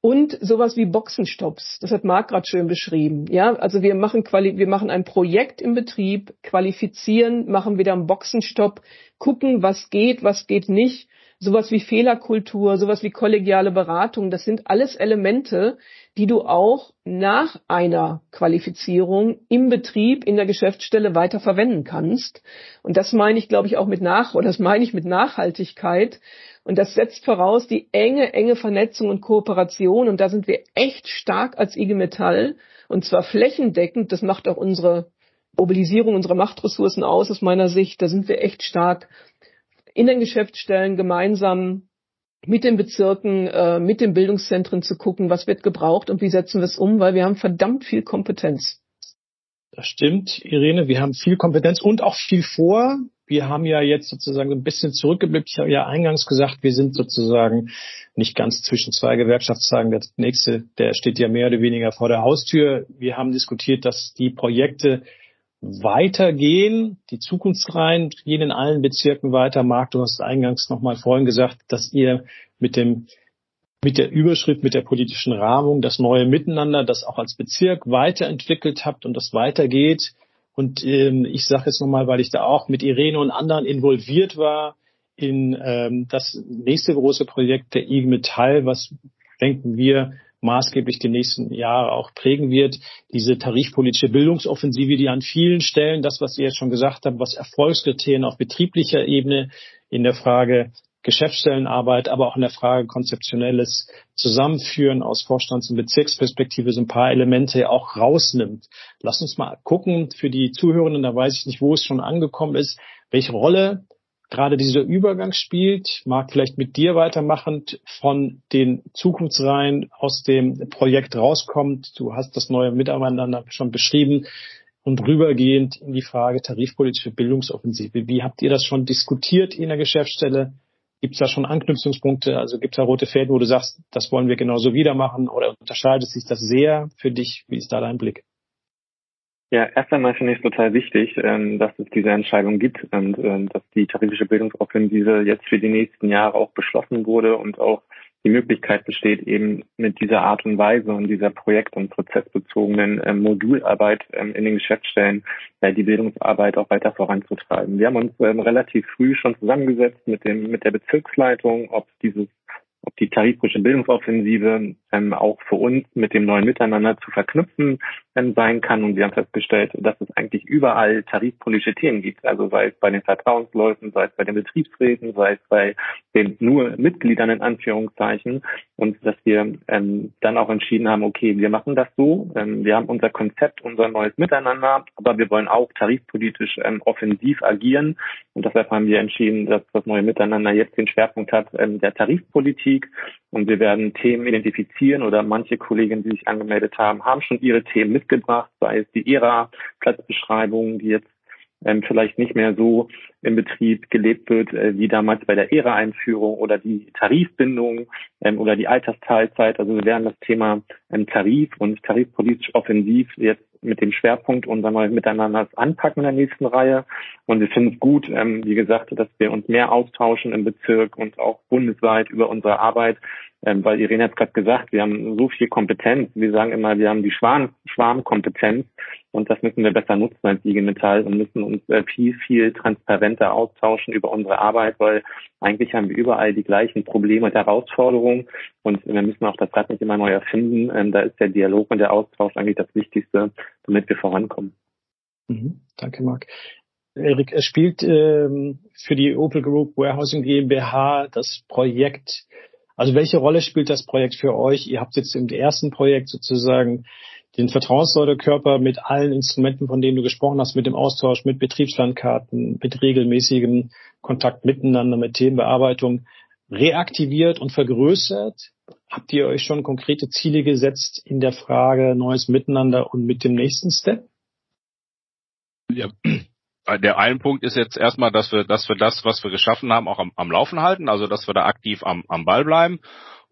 und sowas wie Boxenstops. Das hat Marc gerade schön beschrieben. Ja, also wir machen quali wir machen ein Projekt im Betrieb, qualifizieren, machen wieder einen Boxenstopp, gucken, was geht, was geht nicht. Sowas wie Fehlerkultur, sowas wie kollegiale Beratung, das sind alles Elemente, die du auch nach einer Qualifizierung im Betrieb, in der Geschäftsstelle weiter verwenden kannst. Und das meine ich, glaube ich, auch mit nach, oder das meine ich mit Nachhaltigkeit. Und das setzt voraus die enge, enge Vernetzung und Kooperation. Und da sind wir echt stark als IG Metall. Und zwar flächendeckend. Das macht auch unsere Mobilisierung unserer Machtressourcen aus, aus meiner Sicht. Da sind wir echt stark in den Geschäftsstellen gemeinsam mit den Bezirken, äh, mit den Bildungszentren zu gucken, was wird gebraucht und wie setzen wir es um, weil wir haben verdammt viel Kompetenz. Das stimmt, Irene. Wir haben viel Kompetenz und auch viel vor. Wir haben ja jetzt sozusagen ein bisschen zurückgeblickt. Ich habe ja eingangs gesagt, wir sind sozusagen nicht ganz zwischen zwei Gewerkschaftstagen. Der nächste, der steht ja mehr oder weniger vor der Haustür. Wir haben diskutiert, dass die Projekte weitergehen, die Zukunftsreihen gehen in allen Bezirken weiter. Marc, du hast eingangs nochmal vorhin gesagt, dass ihr mit dem mit der Überschrift, mit der politischen Rahmung das neue Miteinander, das auch als Bezirk weiterentwickelt habt und das weitergeht. Und ähm, ich sage jetzt nochmal, weil ich da auch mit Irene und anderen involviert war in ähm, das nächste große Projekt der IG Metall, was denken wir maßgeblich die nächsten Jahre auch prägen wird. Diese tarifpolitische Bildungsoffensive, die an vielen Stellen, das, was ihr jetzt schon gesagt habt, was Erfolgskriterien auf betrieblicher Ebene in der Frage Geschäftsstellenarbeit, aber auch in der Frage konzeptionelles Zusammenführen aus Vorstands- und Bezirksperspektive so ein paar Elemente auch rausnimmt. Lass uns mal gucken für die Zuhörenden, da weiß ich nicht, wo es schon angekommen ist, welche Rolle gerade dieser Übergang spielt. Mag vielleicht mit dir weitermachend von den Zukunftsreihen aus dem Projekt rauskommt. Du hast das neue Miteinander schon beschrieben und rübergehend in die Frage tarifpolitische Bildungsoffensive. Wie habt ihr das schon diskutiert in der Geschäftsstelle? Gibt es da schon Anknüpfungspunkte? Also gibt es da rote Fäden, wo du sagst, das wollen wir genauso wieder machen oder unterscheidet sich das sehr für dich? Wie ist da dein Blick? Ja, erst einmal finde ich es total wichtig, ähm, dass es diese Entscheidung gibt und ähm, dass die tarifische Bildungsoffensive jetzt für die nächsten Jahre auch beschlossen wurde und auch die Möglichkeit besteht, eben mit dieser Art und Weise und dieser projekt- und prozessbezogenen ähm, Modularbeit in den Geschäftsstellen die Bildungsarbeit auch weiter voranzutreiben. Wir haben uns relativ früh schon zusammengesetzt mit dem mit der Bezirksleitung, ob dieses ob die tarifpolitische Bildungsoffensive ähm, auch für uns mit dem neuen Miteinander zu verknüpfen ähm, sein kann. Und wir haben festgestellt, dass es eigentlich überall tarifpolitische Themen gibt. Also sei es bei den Vertrauensleuten, sei es bei den Betriebsräten, sei es bei den nur Mitgliedern in Anführungszeichen. Und dass wir ähm, dann auch entschieden haben, okay, wir machen das so. Ähm, wir haben unser Konzept, unser neues Miteinander, aber wir wollen auch tarifpolitisch ähm, offensiv agieren. Und deshalb haben wir entschieden, dass das neue Miteinander jetzt den Schwerpunkt hat ähm, der Tarifpolitik. Und wir werden Themen identifizieren oder manche Kolleginnen, die sich angemeldet haben, haben schon ihre Themen mitgebracht, sei es die ERA-Platzbeschreibung, die jetzt ähm, vielleicht nicht mehr so im Betrieb gelebt wird äh, wie damals bei der ERA-Einführung oder die Tarifbindung ähm, oder die Altersteilzeit. Also wir werden das Thema ähm, Tarif und tarifpolitisch offensiv jetzt mit dem Schwerpunkt unser neues Miteinander anpacken in der nächsten Reihe. Und wir finden es gut, ähm, wie gesagt, dass wir uns mehr austauschen im Bezirk und auch bundesweit über unsere Arbeit, ähm, weil Irene hat es gerade gesagt, wir haben so viel Kompetenz. Wir sagen immer, wir haben die Schwarm Schwarmkompetenz und das müssen wir besser nutzen als IG Metall und müssen uns äh, viel, viel transparenter austauschen über unsere Arbeit, weil eigentlich haben wir überall die gleichen Probleme und Herausforderungen und wir müssen auch das Rad nicht immer neu erfinden. Ähm, da ist der Dialog und der Austausch eigentlich das Wichtigste, damit wir vorankommen. Mhm. Danke, Marc. Erik, er spielt ähm, für die Opel Group Warehousing GmbH das Projekt also welche Rolle spielt das Projekt für euch? Ihr habt jetzt im ersten Projekt sozusagen den Vertrauenssäurekörper mit allen Instrumenten, von denen du gesprochen hast, mit dem Austausch, mit Betriebslandkarten, mit regelmäßigem Kontakt miteinander, mit Themenbearbeitung reaktiviert und vergrößert. Habt ihr euch schon konkrete Ziele gesetzt in der Frage neues Miteinander und mit dem nächsten Step? Ja, der eine Punkt ist jetzt erstmal, dass wir, dass wir das, was wir geschaffen haben, auch am, am Laufen halten, also dass wir da aktiv am, am Ball bleiben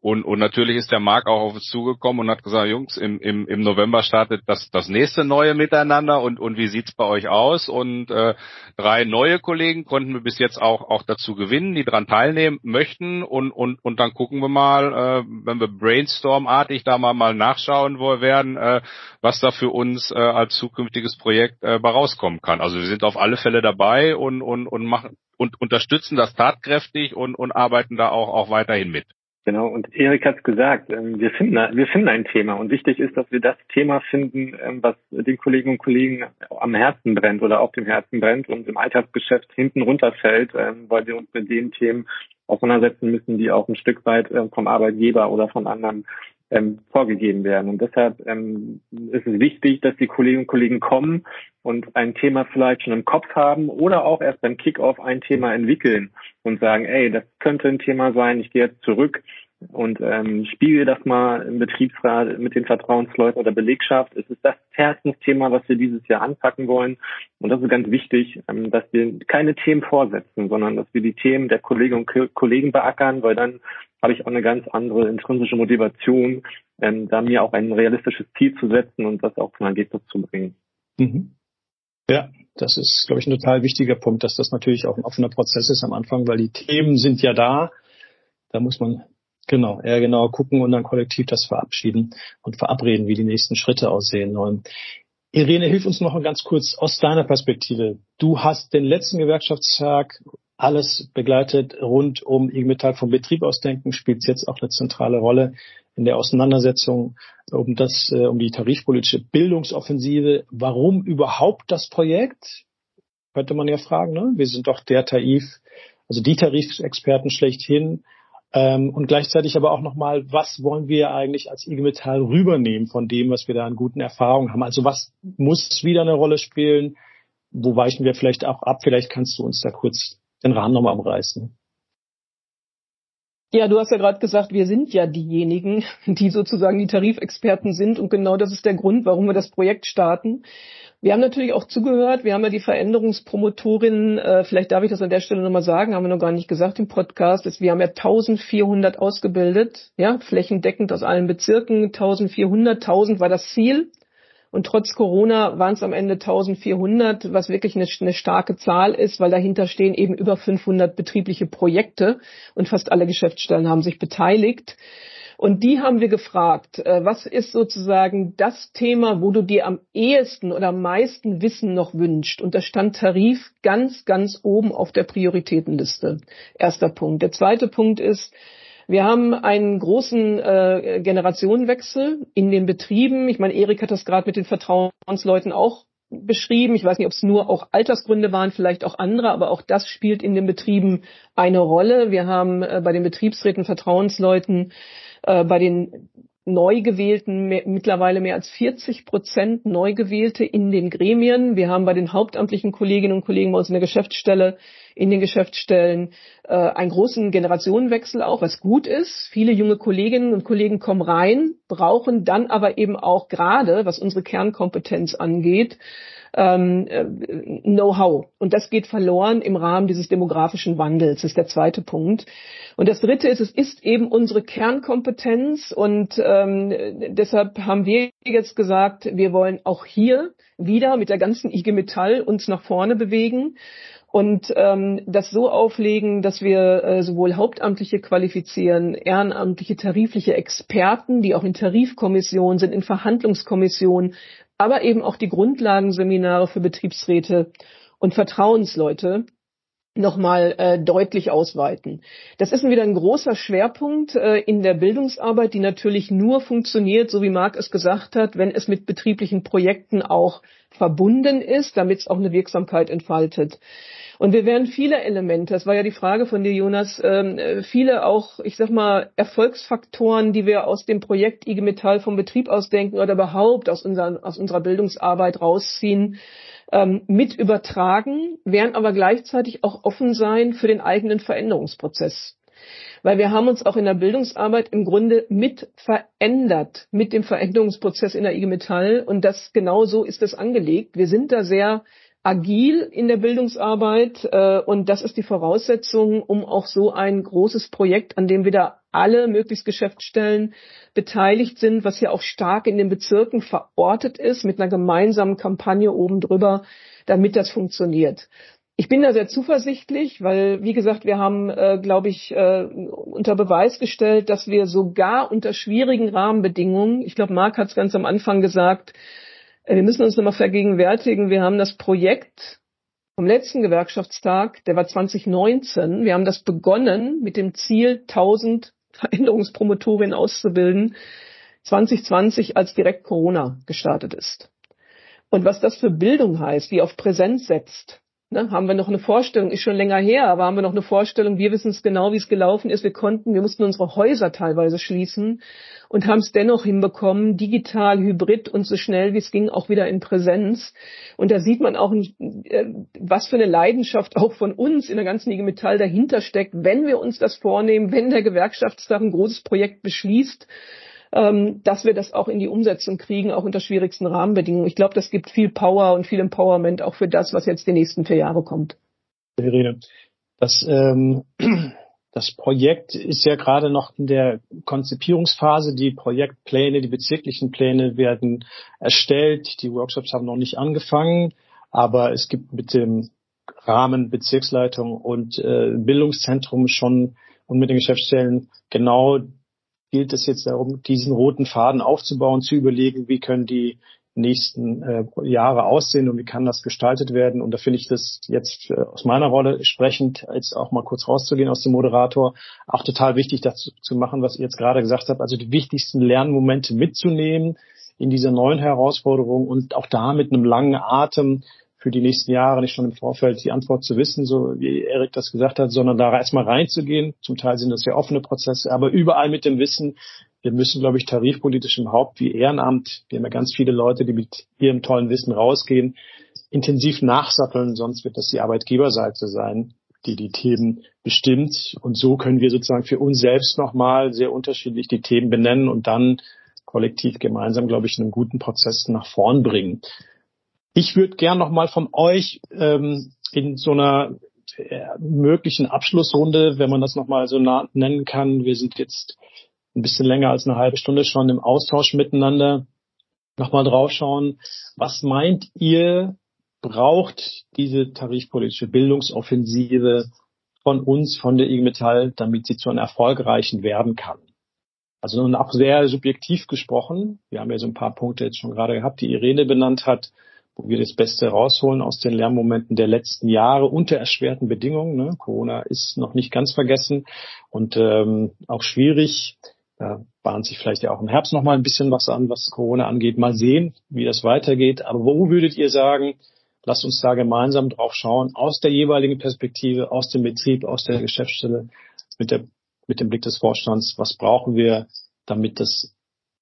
und, und natürlich ist der Marc auch auf uns zugekommen und hat gesagt, Jungs, im, im, im November startet das, das nächste neue Miteinander und, und wie sieht's bei euch aus? Und äh, drei neue Kollegen konnten wir bis jetzt auch, auch dazu gewinnen, die daran teilnehmen möchten. Und, und, und dann gucken wir mal, äh, wenn wir brainstormartig da mal, mal nachschauen wo wir werden, äh, was da für uns äh, als zukünftiges Projekt äh, bei rauskommen kann. Also wir sind auf alle Fälle dabei und, und, und machen und unterstützen das tatkräftig und, und arbeiten da auch, auch weiterhin mit. Genau, und Erik hat es gesagt, ähm, wir finden, wir finden ein Thema. Und wichtig ist, dass wir das Thema finden, ähm, was den Kolleginnen und Kollegen am Herzen brennt oder auf dem Herzen brennt und im Alltagsgeschäft hinten runterfällt, ähm, weil wir uns mit den Themen auseinandersetzen müssen, die auch ein Stück weit vom Arbeitgeber oder von anderen ähm, vorgegeben werden. Und deshalb ähm, ist es wichtig, dass die Kolleginnen und Kollegen kommen und ein Thema vielleicht schon im Kopf haben oder auch erst beim Kickoff ein Thema entwickeln und sagen, ey, das könnte ein Thema sein, ich gehe jetzt zurück und ähm, spiegel das mal im Betriebsrat mit den Vertrauensleuten oder Belegschaft. Es ist das Herzensthema, was wir dieses Jahr anpacken wollen. Und das ist ganz wichtig, ähm, dass wir keine Themen vorsetzen, sondern dass wir die Themen der Kolleginnen und Kollegen beackern, weil dann habe ich auch eine ganz andere intrinsische Motivation, ähm, da mir auch ein realistisches Ziel zu setzen und das auch zum Ergebnis zu bringen. Mhm. Ja, das ist, glaube ich, ein total wichtiger Punkt, dass das natürlich auch ein offener Prozess ist am Anfang, weil die Themen sind ja da. Da muss man genau, eher genau gucken und dann kollektiv das verabschieden und verabreden, wie die nächsten Schritte aussehen. Und Irene, hilf uns noch ganz kurz aus deiner Perspektive. Du hast den letzten Gewerkschaftstag alles begleitet rund um IG Metall vom Betrieb aus denken, spielt jetzt auch eine zentrale Rolle in der Auseinandersetzung um das, äh, um die tarifpolitische Bildungsoffensive. Warum überhaupt das Projekt? Könnte man ja fragen, ne? Wir sind doch der Tarif, also die Tarifexperten schlechthin. Ähm, und gleichzeitig aber auch nochmal, was wollen wir eigentlich als IG Metall rübernehmen von dem, was wir da an guten Erfahrungen haben? Also was muss wieder eine Rolle spielen? Wo weichen wir vielleicht auch ab? Vielleicht kannst du uns da kurz den Rahmen nochmal umreißen. Ja, du hast ja gerade gesagt, wir sind ja diejenigen, die sozusagen die Tarifexperten sind und genau das ist der Grund, warum wir das Projekt starten. Wir haben natürlich auch zugehört, wir haben ja die Veränderungspromotorin, äh, vielleicht darf ich das an der Stelle nochmal sagen, haben wir noch gar nicht gesagt im Podcast, ist, wir haben ja 1400 ausgebildet, ja, flächendeckend aus allen Bezirken, 1400, 1000 war das Ziel. Und trotz Corona waren es am Ende 1400, was wirklich eine, eine, starke Zahl ist, weil dahinter stehen eben über 500 betriebliche Projekte und fast alle Geschäftsstellen haben sich beteiligt. Und die haben wir gefragt, äh, was ist sozusagen das Thema, wo du dir am ehesten oder am meisten Wissen noch wünscht? Und da stand Tarif ganz, ganz oben auf der Prioritätenliste. Erster Punkt. Der zweite Punkt ist, Wir haben einen großen äh, Generationenwechsel in den Betrieben. Ich meine, Erik hat das gerade mit den Vertrauensleuten auch beschrieben. Ich weiß nicht, ob es nur auch Altersgründe waren, vielleicht auch andere, aber auch das spielt in den Betrieben eine Rolle. Wir haben äh, bei den Betriebsräten Vertrauensleuten, äh, bei den Neugewählten mehr, mittlerweile mehr als 40 Prozent Neugewählte in den Gremien. Wir haben bei den hauptamtlichen Kolleginnen und Kollegen bei uns in der Geschäftsstelle, in den Geschäftsstellen äh, einen großen Generationenwechsel auch, was gut ist. Viele junge Kolleginnen und Kollegen kommen rein, brauchen dann aber eben auch gerade, was unsere Kernkompetenz angeht, ähm, äh, Know-how. Und das geht verloren im Rahmen dieses demografischen Wandels, ist der zweite Punkt. Und das dritte ist, es ist eben unsere Kernkompetenz und ähm, deshalb haben wir jetzt gesagt, wir wollen auch hier wieder mit der ganzen IG Metall uns nach vorne bewegen und ähm, das so auflegen, dass wir äh, sowohl Hauptamtliche qualifizieren, ehrenamtliche, tarifliche Experten, die auch in Tarifkommissionen sind, in Verhandlungskommissionen, aber eben auch die Grundlagenseminare für Betriebsräte und Vertrauensleute nochmal äh, deutlich ausweiten. Das ist wieder ein großer Schwerpunkt äh, in der Bildungsarbeit, die natürlich nur funktioniert, so wie Marc es gesagt hat, wenn es mit betrieblichen Projekten auch verbunden ist, damit es auch eine Wirksamkeit entfaltet. Und wir werden viele Elemente, das war ja die Frage von dir, Jonas, ähm, viele auch, ich sag mal, Erfolgsfaktoren, die wir aus dem Projekt IG Metall vom Betrieb aus denken oder überhaupt aus, unseren, aus unserer Bildungsarbeit rausziehen, ähm, mit übertragen, werden aber gleichzeitig auch offen sein für den eigenen Veränderungsprozess. Weil wir haben uns auch in der Bildungsarbeit im Grunde mit verändert, mit dem Veränderungsprozess in der IG Metall. Und das genau so ist es angelegt. Wir sind da sehr agil in der Bildungsarbeit äh, und das ist die Voraussetzung, um auch so ein großes Projekt, an dem wieder alle möglichst Geschäftsstellen beteiligt sind, was ja auch stark in den Bezirken verortet ist, mit einer gemeinsamen Kampagne oben drüber, damit das funktioniert. Ich bin da sehr zuversichtlich, weil, wie gesagt, wir haben, äh, glaube ich, äh, unter Beweis gestellt, dass wir sogar unter schwierigen Rahmenbedingungen, ich glaube, Marc hat es ganz am Anfang gesagt, wir müssen uns nochmal vergegenwärtigen, wir haben das Projekt vom letzten Gewerkschaftstag, der war 2019, wir haben das begonnen mit dem Ziel, 1000 Veränderungspromotorinnen auszubilden, 2020 als direkt Corona gestartet ist. Und was das für Bildung heißt, die auf Präsenz setzt, Ne, haben wir noch eine Vorstellung, ist schon länger her, aber haben wir noch eine Vorstellung, wir wissen es genau, wie es gelaufen ist. Wir konnten, wir mussten unsere Häuser teilweise schließen und haben es dennoch hinbekommen, digital, hybrid und so schnell wie es ging auch wieder in Präsenz. Und da sieht man auch, äh, was für eine Leidenschaft auch von uns in der ganzen IG Metall dahinter steckt, wenn wir uns das vornehmen, wenn der Gewerkschaftstag ein großes Projekt beschließt ähm, dass wir das auch in die Umsetzung kriegen, auch unter schwierigsten Rahmenbedingungen. Ich glaube, das gibt viel Power und viel Empowerment auch für das, was jetzt die nächsten vier Jahre kommt. Irene, das, ähm, das Projekt ist ja gerade noch in der Konzipierungsphase. Die Projektpläne, die bezirklichen Pläne werden erstellt. Die Workshops haben noch nicht angefangen, aber es gibt mit dem Rahmen Bezirksleitung und äh, Bildungszentrum schon und mit den Geschäftsstellen genau gilt es jetzt darum, diesen roten Faden aufzubauen, zu überlegen, wie können die nächsten äh, Jahre aussehen und wie kann das gestaltet werden. Und da finde ich das jetzt äh, aus meiner Rolle sprechend, jetzt auch mal kurz rauszugehen aus dem Moderator, auch total wichtig, das zu machen, was ihr jetzt gerade gesagt habt, also die wichtigsten Lernmomente mitzunehmen in dieser neuen Herausforderung und auch da mit einem langen Atem für die nächsten Jahre nicht schon im Vorfeld die Antwort zu wissen, so wie Erik das gesagt hat, sondern da erstmal reinzugehen. Zum Teil sind das ja offene Prozesse, aber überall mit dem Wissen, wir müssen, glaube ich, tarifpolitisch im Haupt wie Ehrenamt, wir haben ja ganz viele Leute, die mit ihrem tollen Wissen rausgehen, intensiv nachsatteln, sonst wird das die Arbeitgeberseite sein, die die Themen bestimmt. Und so können wir sozusagen für uns selbst nochmal sehr unterschiedlich die Themen benennen und dann kollektiv gemeinsam, glaube ich, einen guten Prozess nach vorn bringen. Ich würde gern noch mal von euch ähm, in so einer äh, möglichen Abschlussrunde, wenn man das noch mal so nennen kann, wir sind jetzt ein bisschen länger als eine halbe Stunde schon im Austausch miteinander, noch mal draufschauen. Was meint ihr, braucht diese tarifpolitische Bildungsoffensive von uns, von der IG Metall, damit sie zu einem erfolgreichen werden kann? Also nun auch sehr subjektiv gesprochen. Wir haben ja so ein paar Punkte jetzt schon gerade gehabt, die Irene benannt hat wo wir das Beste rausholen aus den Lernmomenten der letzten Jahre unter erschwerten Bedingungen. Ne? Corona ist noch nicht ganz vergessen und ähm, auch schwierig. Da bahnt sich vielleicht ja auch im Herbst noch mal ein bisschen was an, was Corona angeht. Mal sehen, wie das weitergeht. Aber wo würdet ihr sagen, lasst uns da gemeinsam drauf schauen, aus der jeweiligen Perspektive, aus dem Betrieb, aus der Geschäftsstelle, mit, der, mit dem Blick des Vorstands, was brauchen wir, damit das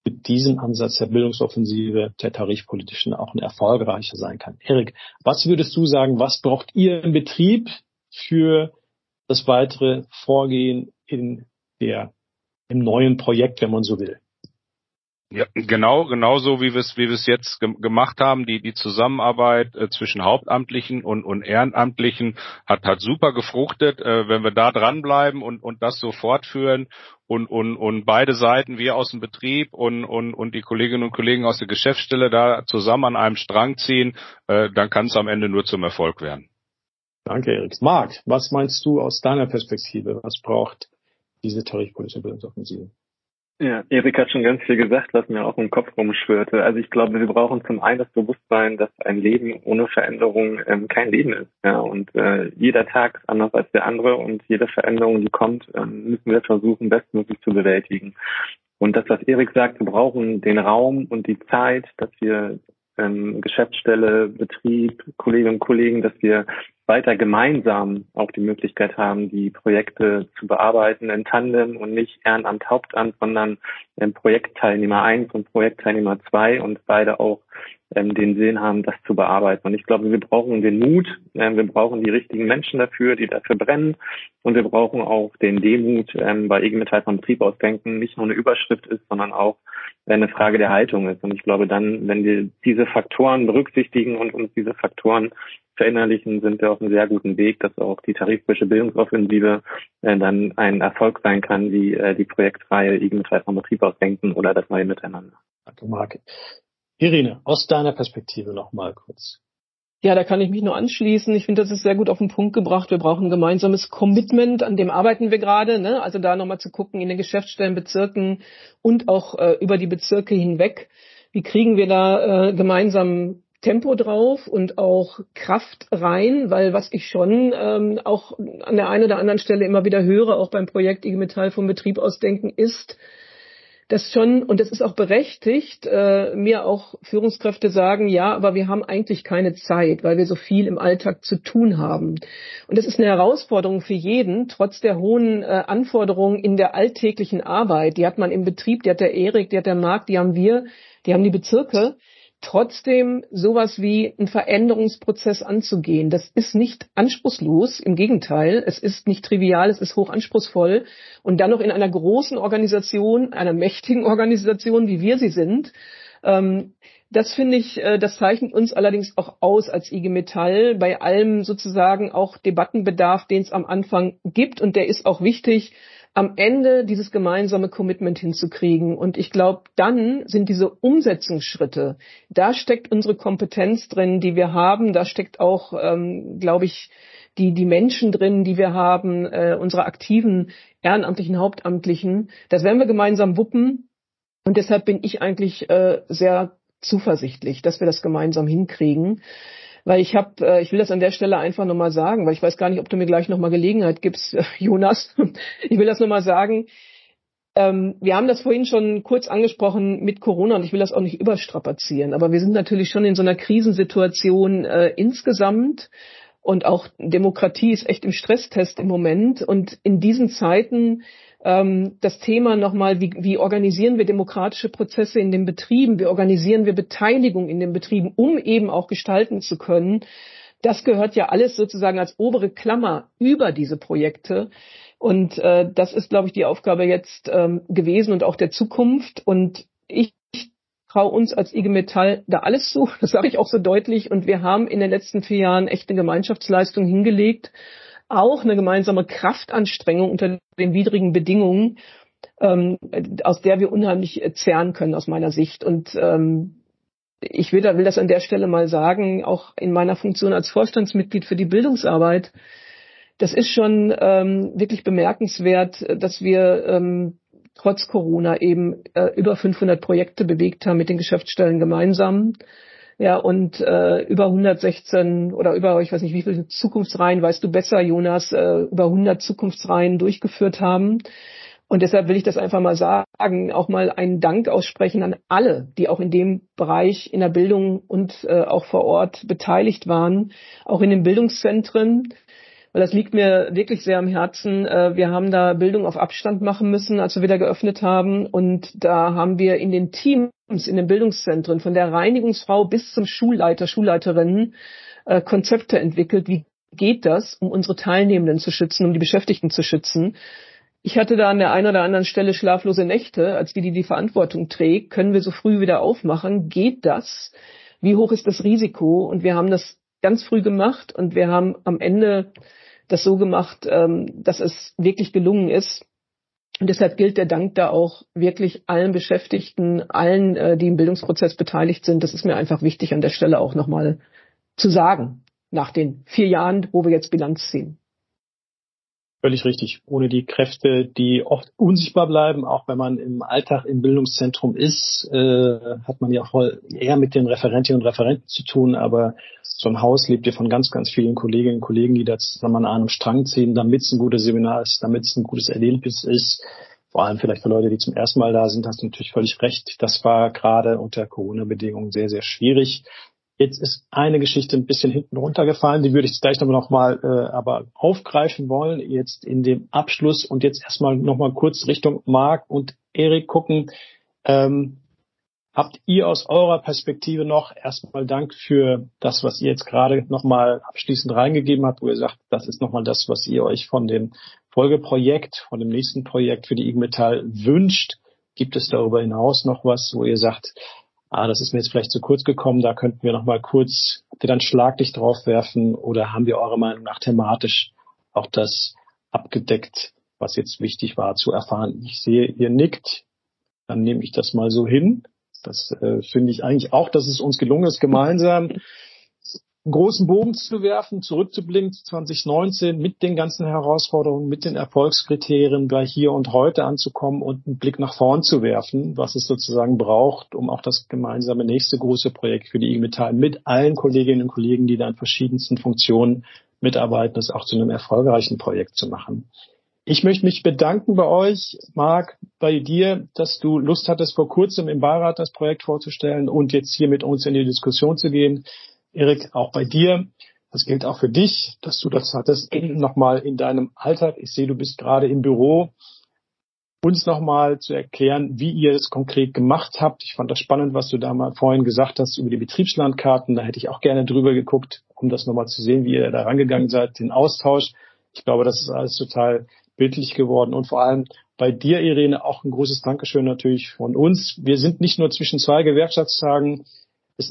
mit diesem Ansatz der Bildungsoffensive der tarifpolitischen auch ein erfolgreicher sein kann. Erik, was würdest du sagen, was braucht ihr im Betrieb für das weitere Vorgehen in der, im neuen Projekt, wenn man so will? Ja, genau, genau so wie wir es wie wir es jetzt ge gemacht haben. Die die Zusammenarbeit äh, zwischen Hauptamtlichen und und Ehrenamtlichen hat hat super gefruchtet. Äh, wenn wir da dranbleiben und und das so fortführen und und und beide Seiten, wir aus dem Betrieb und und und die Kolleginnen und Kollegen aus der Geschäftsstelle da zusammen an einem Strang ziehen, äh, dann kann es am Ende nur zum Erfolg werden. Danke, Erik. Marc, was meinst du aus deiner Perspektive? Was braucht diese tarifpolitische Bildungsoffensive? Ja, Erik hat schon ganz viel gesagt, was mir auch im Kopf rumschwirrte. Also ich glaube, wir brauchen zum einen das Bewusstsein, dass ein Leben ohne Veränderung ähm, kein Leben ist. Ja, und äh, jeder Tag ist anders als der andere und jede Veränderung, die kommt, ähm, müssen wir versuchen, bestmöglich zu bewältigen. Und das, was Erik sagt, wir brauchen den Raum und die Zeit, dass wir ähm, Geschäftsstelle, Betrieb, Kolleginnen und Kollegen, dass wir weiter gemeinsam auch die Möglichkeit haben, die Projekte zu bearbeiten in Tandem und nicht Ehrenamt, Hauptamt, sondern ähm, Projektteilnehmer 1 und Projektteilnehmer 2 und beide auch ähm, den Sinn haben, das zu bearbeiten. Und ich glaube, wir brauchen den Mut, ähm, wir brauchen die richtigen Menschen dafür, die dafür brennen und wir brauchen auch den Demut, ähm, weil IG Metall vom Betrieb aus denken nicht nur eine Überschrift ist, sondern auch eine Frage der Haltung ist. Und ich glaube dann, wenn wir diese Faktoren berücksichtigen und uns diese Faktoren verinnerlichen, sind wir auf einem sehr guten Weg, dass auch die tarifpolitische Bildungsoffensive äh, dann ein Erfolg sein kann, wie äh, die Projektreihe IG Metall vom Betrieb aus denken oder das neue Miteinander. Danke, Marc. Irene, aus deiner Perspektive noch mal kurz. Ja, da kann ich mich nur anschließen. Ich finde, das ist sehr gut auf den Punkt gebracht. Wir brauchen ein gemeinsames Commitment, an dem arbeiten wir gerade. Ne? Also da nochmal zu gucken in den Geschäftsstellen, Bezirken und auch äh, über die Bezirke hinweg. Wie kriegen wir da äh, gemeinsam Tempo drauf und auch Kraft rein, weil was ich schon ähm, auch an der einen oder anderen Stelle immer wieder höre, auch beim Projekt IG Metall vom Betrieb aus denken, ist, das schon, und das ist auch berechtigt, äh, mir auch Führungskräfte sagen, ja, aber wir haben eigentlich keine Zeit, weil wir so viel im Alltag zu tun haben. Und das ist eine Herausforderung für jeden, trotz der hohen äh, Anforderungen in der alltäglichen Arbeit. Die hat man im Betrieb, die hat der Erik, die hat der Marc, die haben wir, die haben die Bezirke trotzdem sowas wie einen Veränderungsprozess anzugehen. Das ist nicht anspruchslos, im Gegenteil, es ist nicht trivial, es ist hoch anspruchsvoll und dann noch in einer großen Organisation, einer mächtigen Organisation, wie wir sie sind. Ähm, das finde ich, äh, das zeichnet uns allerdings auch aus als IG Metall bei allem sozusagen auch Debattenbedarf, den es am Anfang gibt und der ist auch wichtig am Ende dieses gemeinsame Commitment hinzukriegen. Und ich glaube, dann sind diese Umsetzungsschritte, da steckt unsere Kompetenz drin, die wir haben, da steckt auch, ähm, glaube ich, die, die Menschen drin, die wir haben, äh, unsere aktiven ehrenamtlichen Hauptamtlichen. Das werden wir gemeinsam wuppen. Und deshalb bin ich eigentlich äh, sehr zuversichtlich, dass wir das gemeinsam hinkriegen. Weil ich habe, äh, ich will das an der Stelle einfach nochmal sagen, weil ich weiß gar nicht, ob du mir gleich nochmal Gelegenheit gibst, äh, Jonas. ich will das nochmal sagen. Ähm, wir haben das vorhin schon kurz angesprochen mit Corona und ich will das auch nicht überstrapazieren, aber wir sind natürlich schon in so einer Krisensituation äh, insgesamt und auch Demokratie ist echt im Stresstest im Moment und in diesen Zeiten ähm, das Thema nochmal, wie, wie organisieren wir demokratische Prozesse in den Betrieben, wie organisieren wir Beteiligung in den Betrieben, um eben auch gestalten zu können. Das gehört ja alles sozusagen als obere Klammer über diese Projekte. Und äh, das ist, glaube ich, die Aufgabe jetzt ähm, gewesen und auch der Zukunft. Und ich traue uns als IG Metall da alles zu. Das sage ich auch so deutlich. Und wir haben in den letzten vier Jahren echt eine Gemeinschaftsleistung hingelegt auch eine gemeinsame Kraftanstrengung unter den widrigen Bedingungen, ähm, aus der wir unheimlich zehren können aus meiner Sicht. Und ähm, ich will, will das an der Stelle mal sagen, auch in meiner Funktion als Vorstandsmitglied für die Bildungsarbeit. Das ist schon ähm, wirklich bemerkenswert, dass wir ähm, trotz Corona eben äh, über 500 Projekte bewegt haben mit den Geschäftsstellen gemeinsam. Ja, und äh, über 116 oder über, ich weiß nicht, wie viele Zukunftsreihen, weißt du besser, Jonas, äh, über 100 Zukunftsreihen durchgeführt haben. Und deshalb will ich das einfach mal sagen, auch mal einen Dank aussprechen an alle, die auch in dem Bereich in der Bildung und äh, auch vor Ort beteiligt waren, auch in den Bildungszentren, weil das liegt mir wirklich sehr am Herzen. Äh, wir haben da Bildung auf Abstand machen müssen, als wir wieder geöffnet haben. Und da haben wir in den Teams, in den Bildungszentren, von der Reinigungsfrau bis zum Schulleiter, Schulleiterinnen, äh, Konzepte entwickelt. Wie geht das, um unsere Teilnehmenden zu schützen, um die Beschäftigten zu schützen? Ich hatte da an der einen oder anderen Stelle schlaflose Nächte, als die, die die Verantwortung trägt. Können wir so früh wieder aufmachen? Geht das? Wie hoch ist das Risiko? Und wir haben das ganz früh gemacht und wir haben am Ende das so gemacht, ähm, dass es wirklich gelungen ist. Und deshalb gilt der Dank da auch wirklich allen Beschäftigten, allen, äh, die im Bildungsprozess beteiligt sind. Das ist mir einfach wichtig an der Stelle auch nochmal zu sagen, nach den vier Jahren, wo wir jetzt Bilanz ziehen. Völlig richtig. Ohne die Kräfte, die oft unsichtbar bleiben, auch wenn man im Alltag im Bildungszentrum ist, äh, hat man ja auch eher mit den Referentinnen und Referenten zu tun. Aber so ein Haus lebt ja von ganz, ganz vielen Kolleginnen und Kollegen, die da zusammen an einem Strang ziehen, damit es ein gutes Seminar ist, damit es ein gutes Erlebnis ist. Vor allem vielleicht für Leute, die zum ersten Mal da sind, hast du natürlich völlig recht. Das war gerade unter Corona-Bedingungen sehr, sehr schwierig. Jetzt ist eine Geschichte ein bisschen hinten runtergefallen, die würde ich gleich noch mal äh, aber aufgreifen wollen, jetzt in dem Abschluss und jetzt erstmal noch mal kurz Richtung Marc und Erik gucken. Ähm, habt ihr aus eurer Perspektive noch erstmal Dank für das, was ihr jetzt gerade noch mal abschließend reingegeben habt, wo ihr sagt, das ist noch mal das, was ihr euch von dem Folgeprojekt, von dem nächsten Projekt für die IG Metall wünscht. Gibt es darüber hinaus noch was, wo ihr sagt, ah, das ist mir jetzt vielleicht zu kurz gekommen, da könnten wir noch mal kurz dann Schlaglicht drauf werfen oder haben wir eurer Meinung nach thematisch auch das abgedeckt, was jetzt wichtig war zu erfahren? Ich sehe, ihr nickt, dann nehme ich das mal so hin. Das äh, finde ich eigentlich auch, dass es uns gelungen ist, gemeinsam einen großen Bogen zu werfen, zurückzublicken zu 2019 mit den ganzen Herausforderungen, mit den Erfolgskriterien bei hier und heute anzukommen und einen Blick nach vorn zu werfen, was es sozusagen braucht, um auch das gemeinsame nächste große Projekt für die IG Metall mit allen Kolleginnen und Kollegen, die da in verschiedensten Funktionen mitarbeiten, das auch zu einem erfolgreichen Projekt zu machen. Ich möchte mich bedanken bei euch, Marc, bei dir, dass du Lust hattest, vor kurzem im Beirat das Projekt vorzustellen und jetzt hier mit uns in die Diskussion zu gehen. Erik, auch bei dir. Das gilt auch für dich, dass du das hattest, nochmal in deinem Alltag. Ich sehe, du bist gerade im Büro. Uns nochmal zu erklären, wie ihr es konkret gemacht habt. Ich fand das spannend, was du da mal vorhin gesagt hast über die Betriebslandkarten. Da hätte ich auch gerne drüber geguckt, um das nochmal zu sehen, wie ihr da rangegangen seid, den Austausch. Ich glaube, das ist alles total bildlich geworden. Und vor allem bei dir, Irene, auch ein großes Dankeschön natürlich von uns. Wir sind nicht nur zwischen zwei Gewerkschaftstagen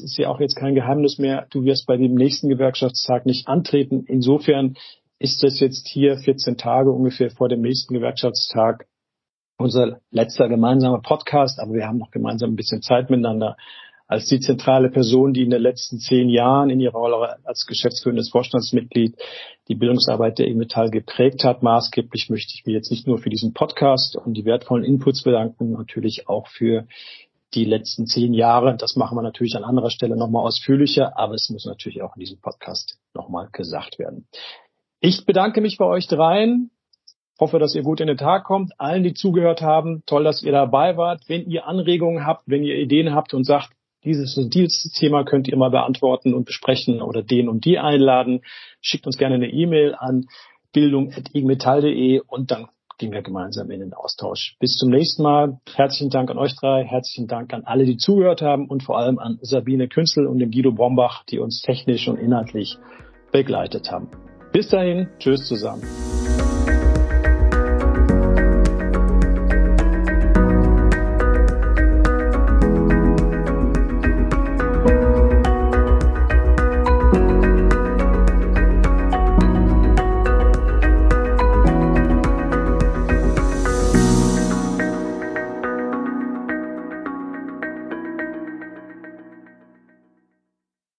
es ist ja auch jetzt kein Geheimnis mehr, du wirst bei dem nächsten Gewerkschaftstag nicht antreten. Insofern ist das jetzt hier 14 Tage ungefähr vor dem nächsten Gewerkschaftstag unser letzter gemeinsamer Podcast, aber wir haben noch gemeinsam ein bisschen Zeit miteinander. Als die zentrale Person, die in den letzten zehn Jahren in ihrer Rolle als geschäftsführendes Vorstandsmitglied die Bildungsarbeit der E-Metall geprägt hat, maßgeblich möchte ich mir jetzt nicht nur für diesen Podcast und die wertvollen Inputs bedanken, natürlich auch für die letzten zehn Jahre. Das machen wir natürlich an anderer Stelle nochmal ausführlicher, aber es muss natürlich auch in diesem Podcast nochmal gesagt werden. Ich bedanke mich bei euch dreien. Hoffe, dass ihr gut in den Tag kommt. Allen, die zugehört haben, toll, dass ihr dabei wart. Wenn ihr Anregungen habt, wenn ihr Ideen habt und sagt, dieses und dieses Thema könnt ihr mal beantworten und besprechen oder den und die einladen, schickt uns gerne eine E-Mail an bildung.igmetall.de und dann gehen wir gemeinsam in den Austausch. Bis zum nächsten Mal. Herzlichen Dank an euch drei. Herzlichen Dank an alle, die zugehört haben und vor allem an Sabine Künzel und dem Guido Bombach, die uns technisch und inhaltlich begleitet haben. Bis dahin. Tschüss zusammen.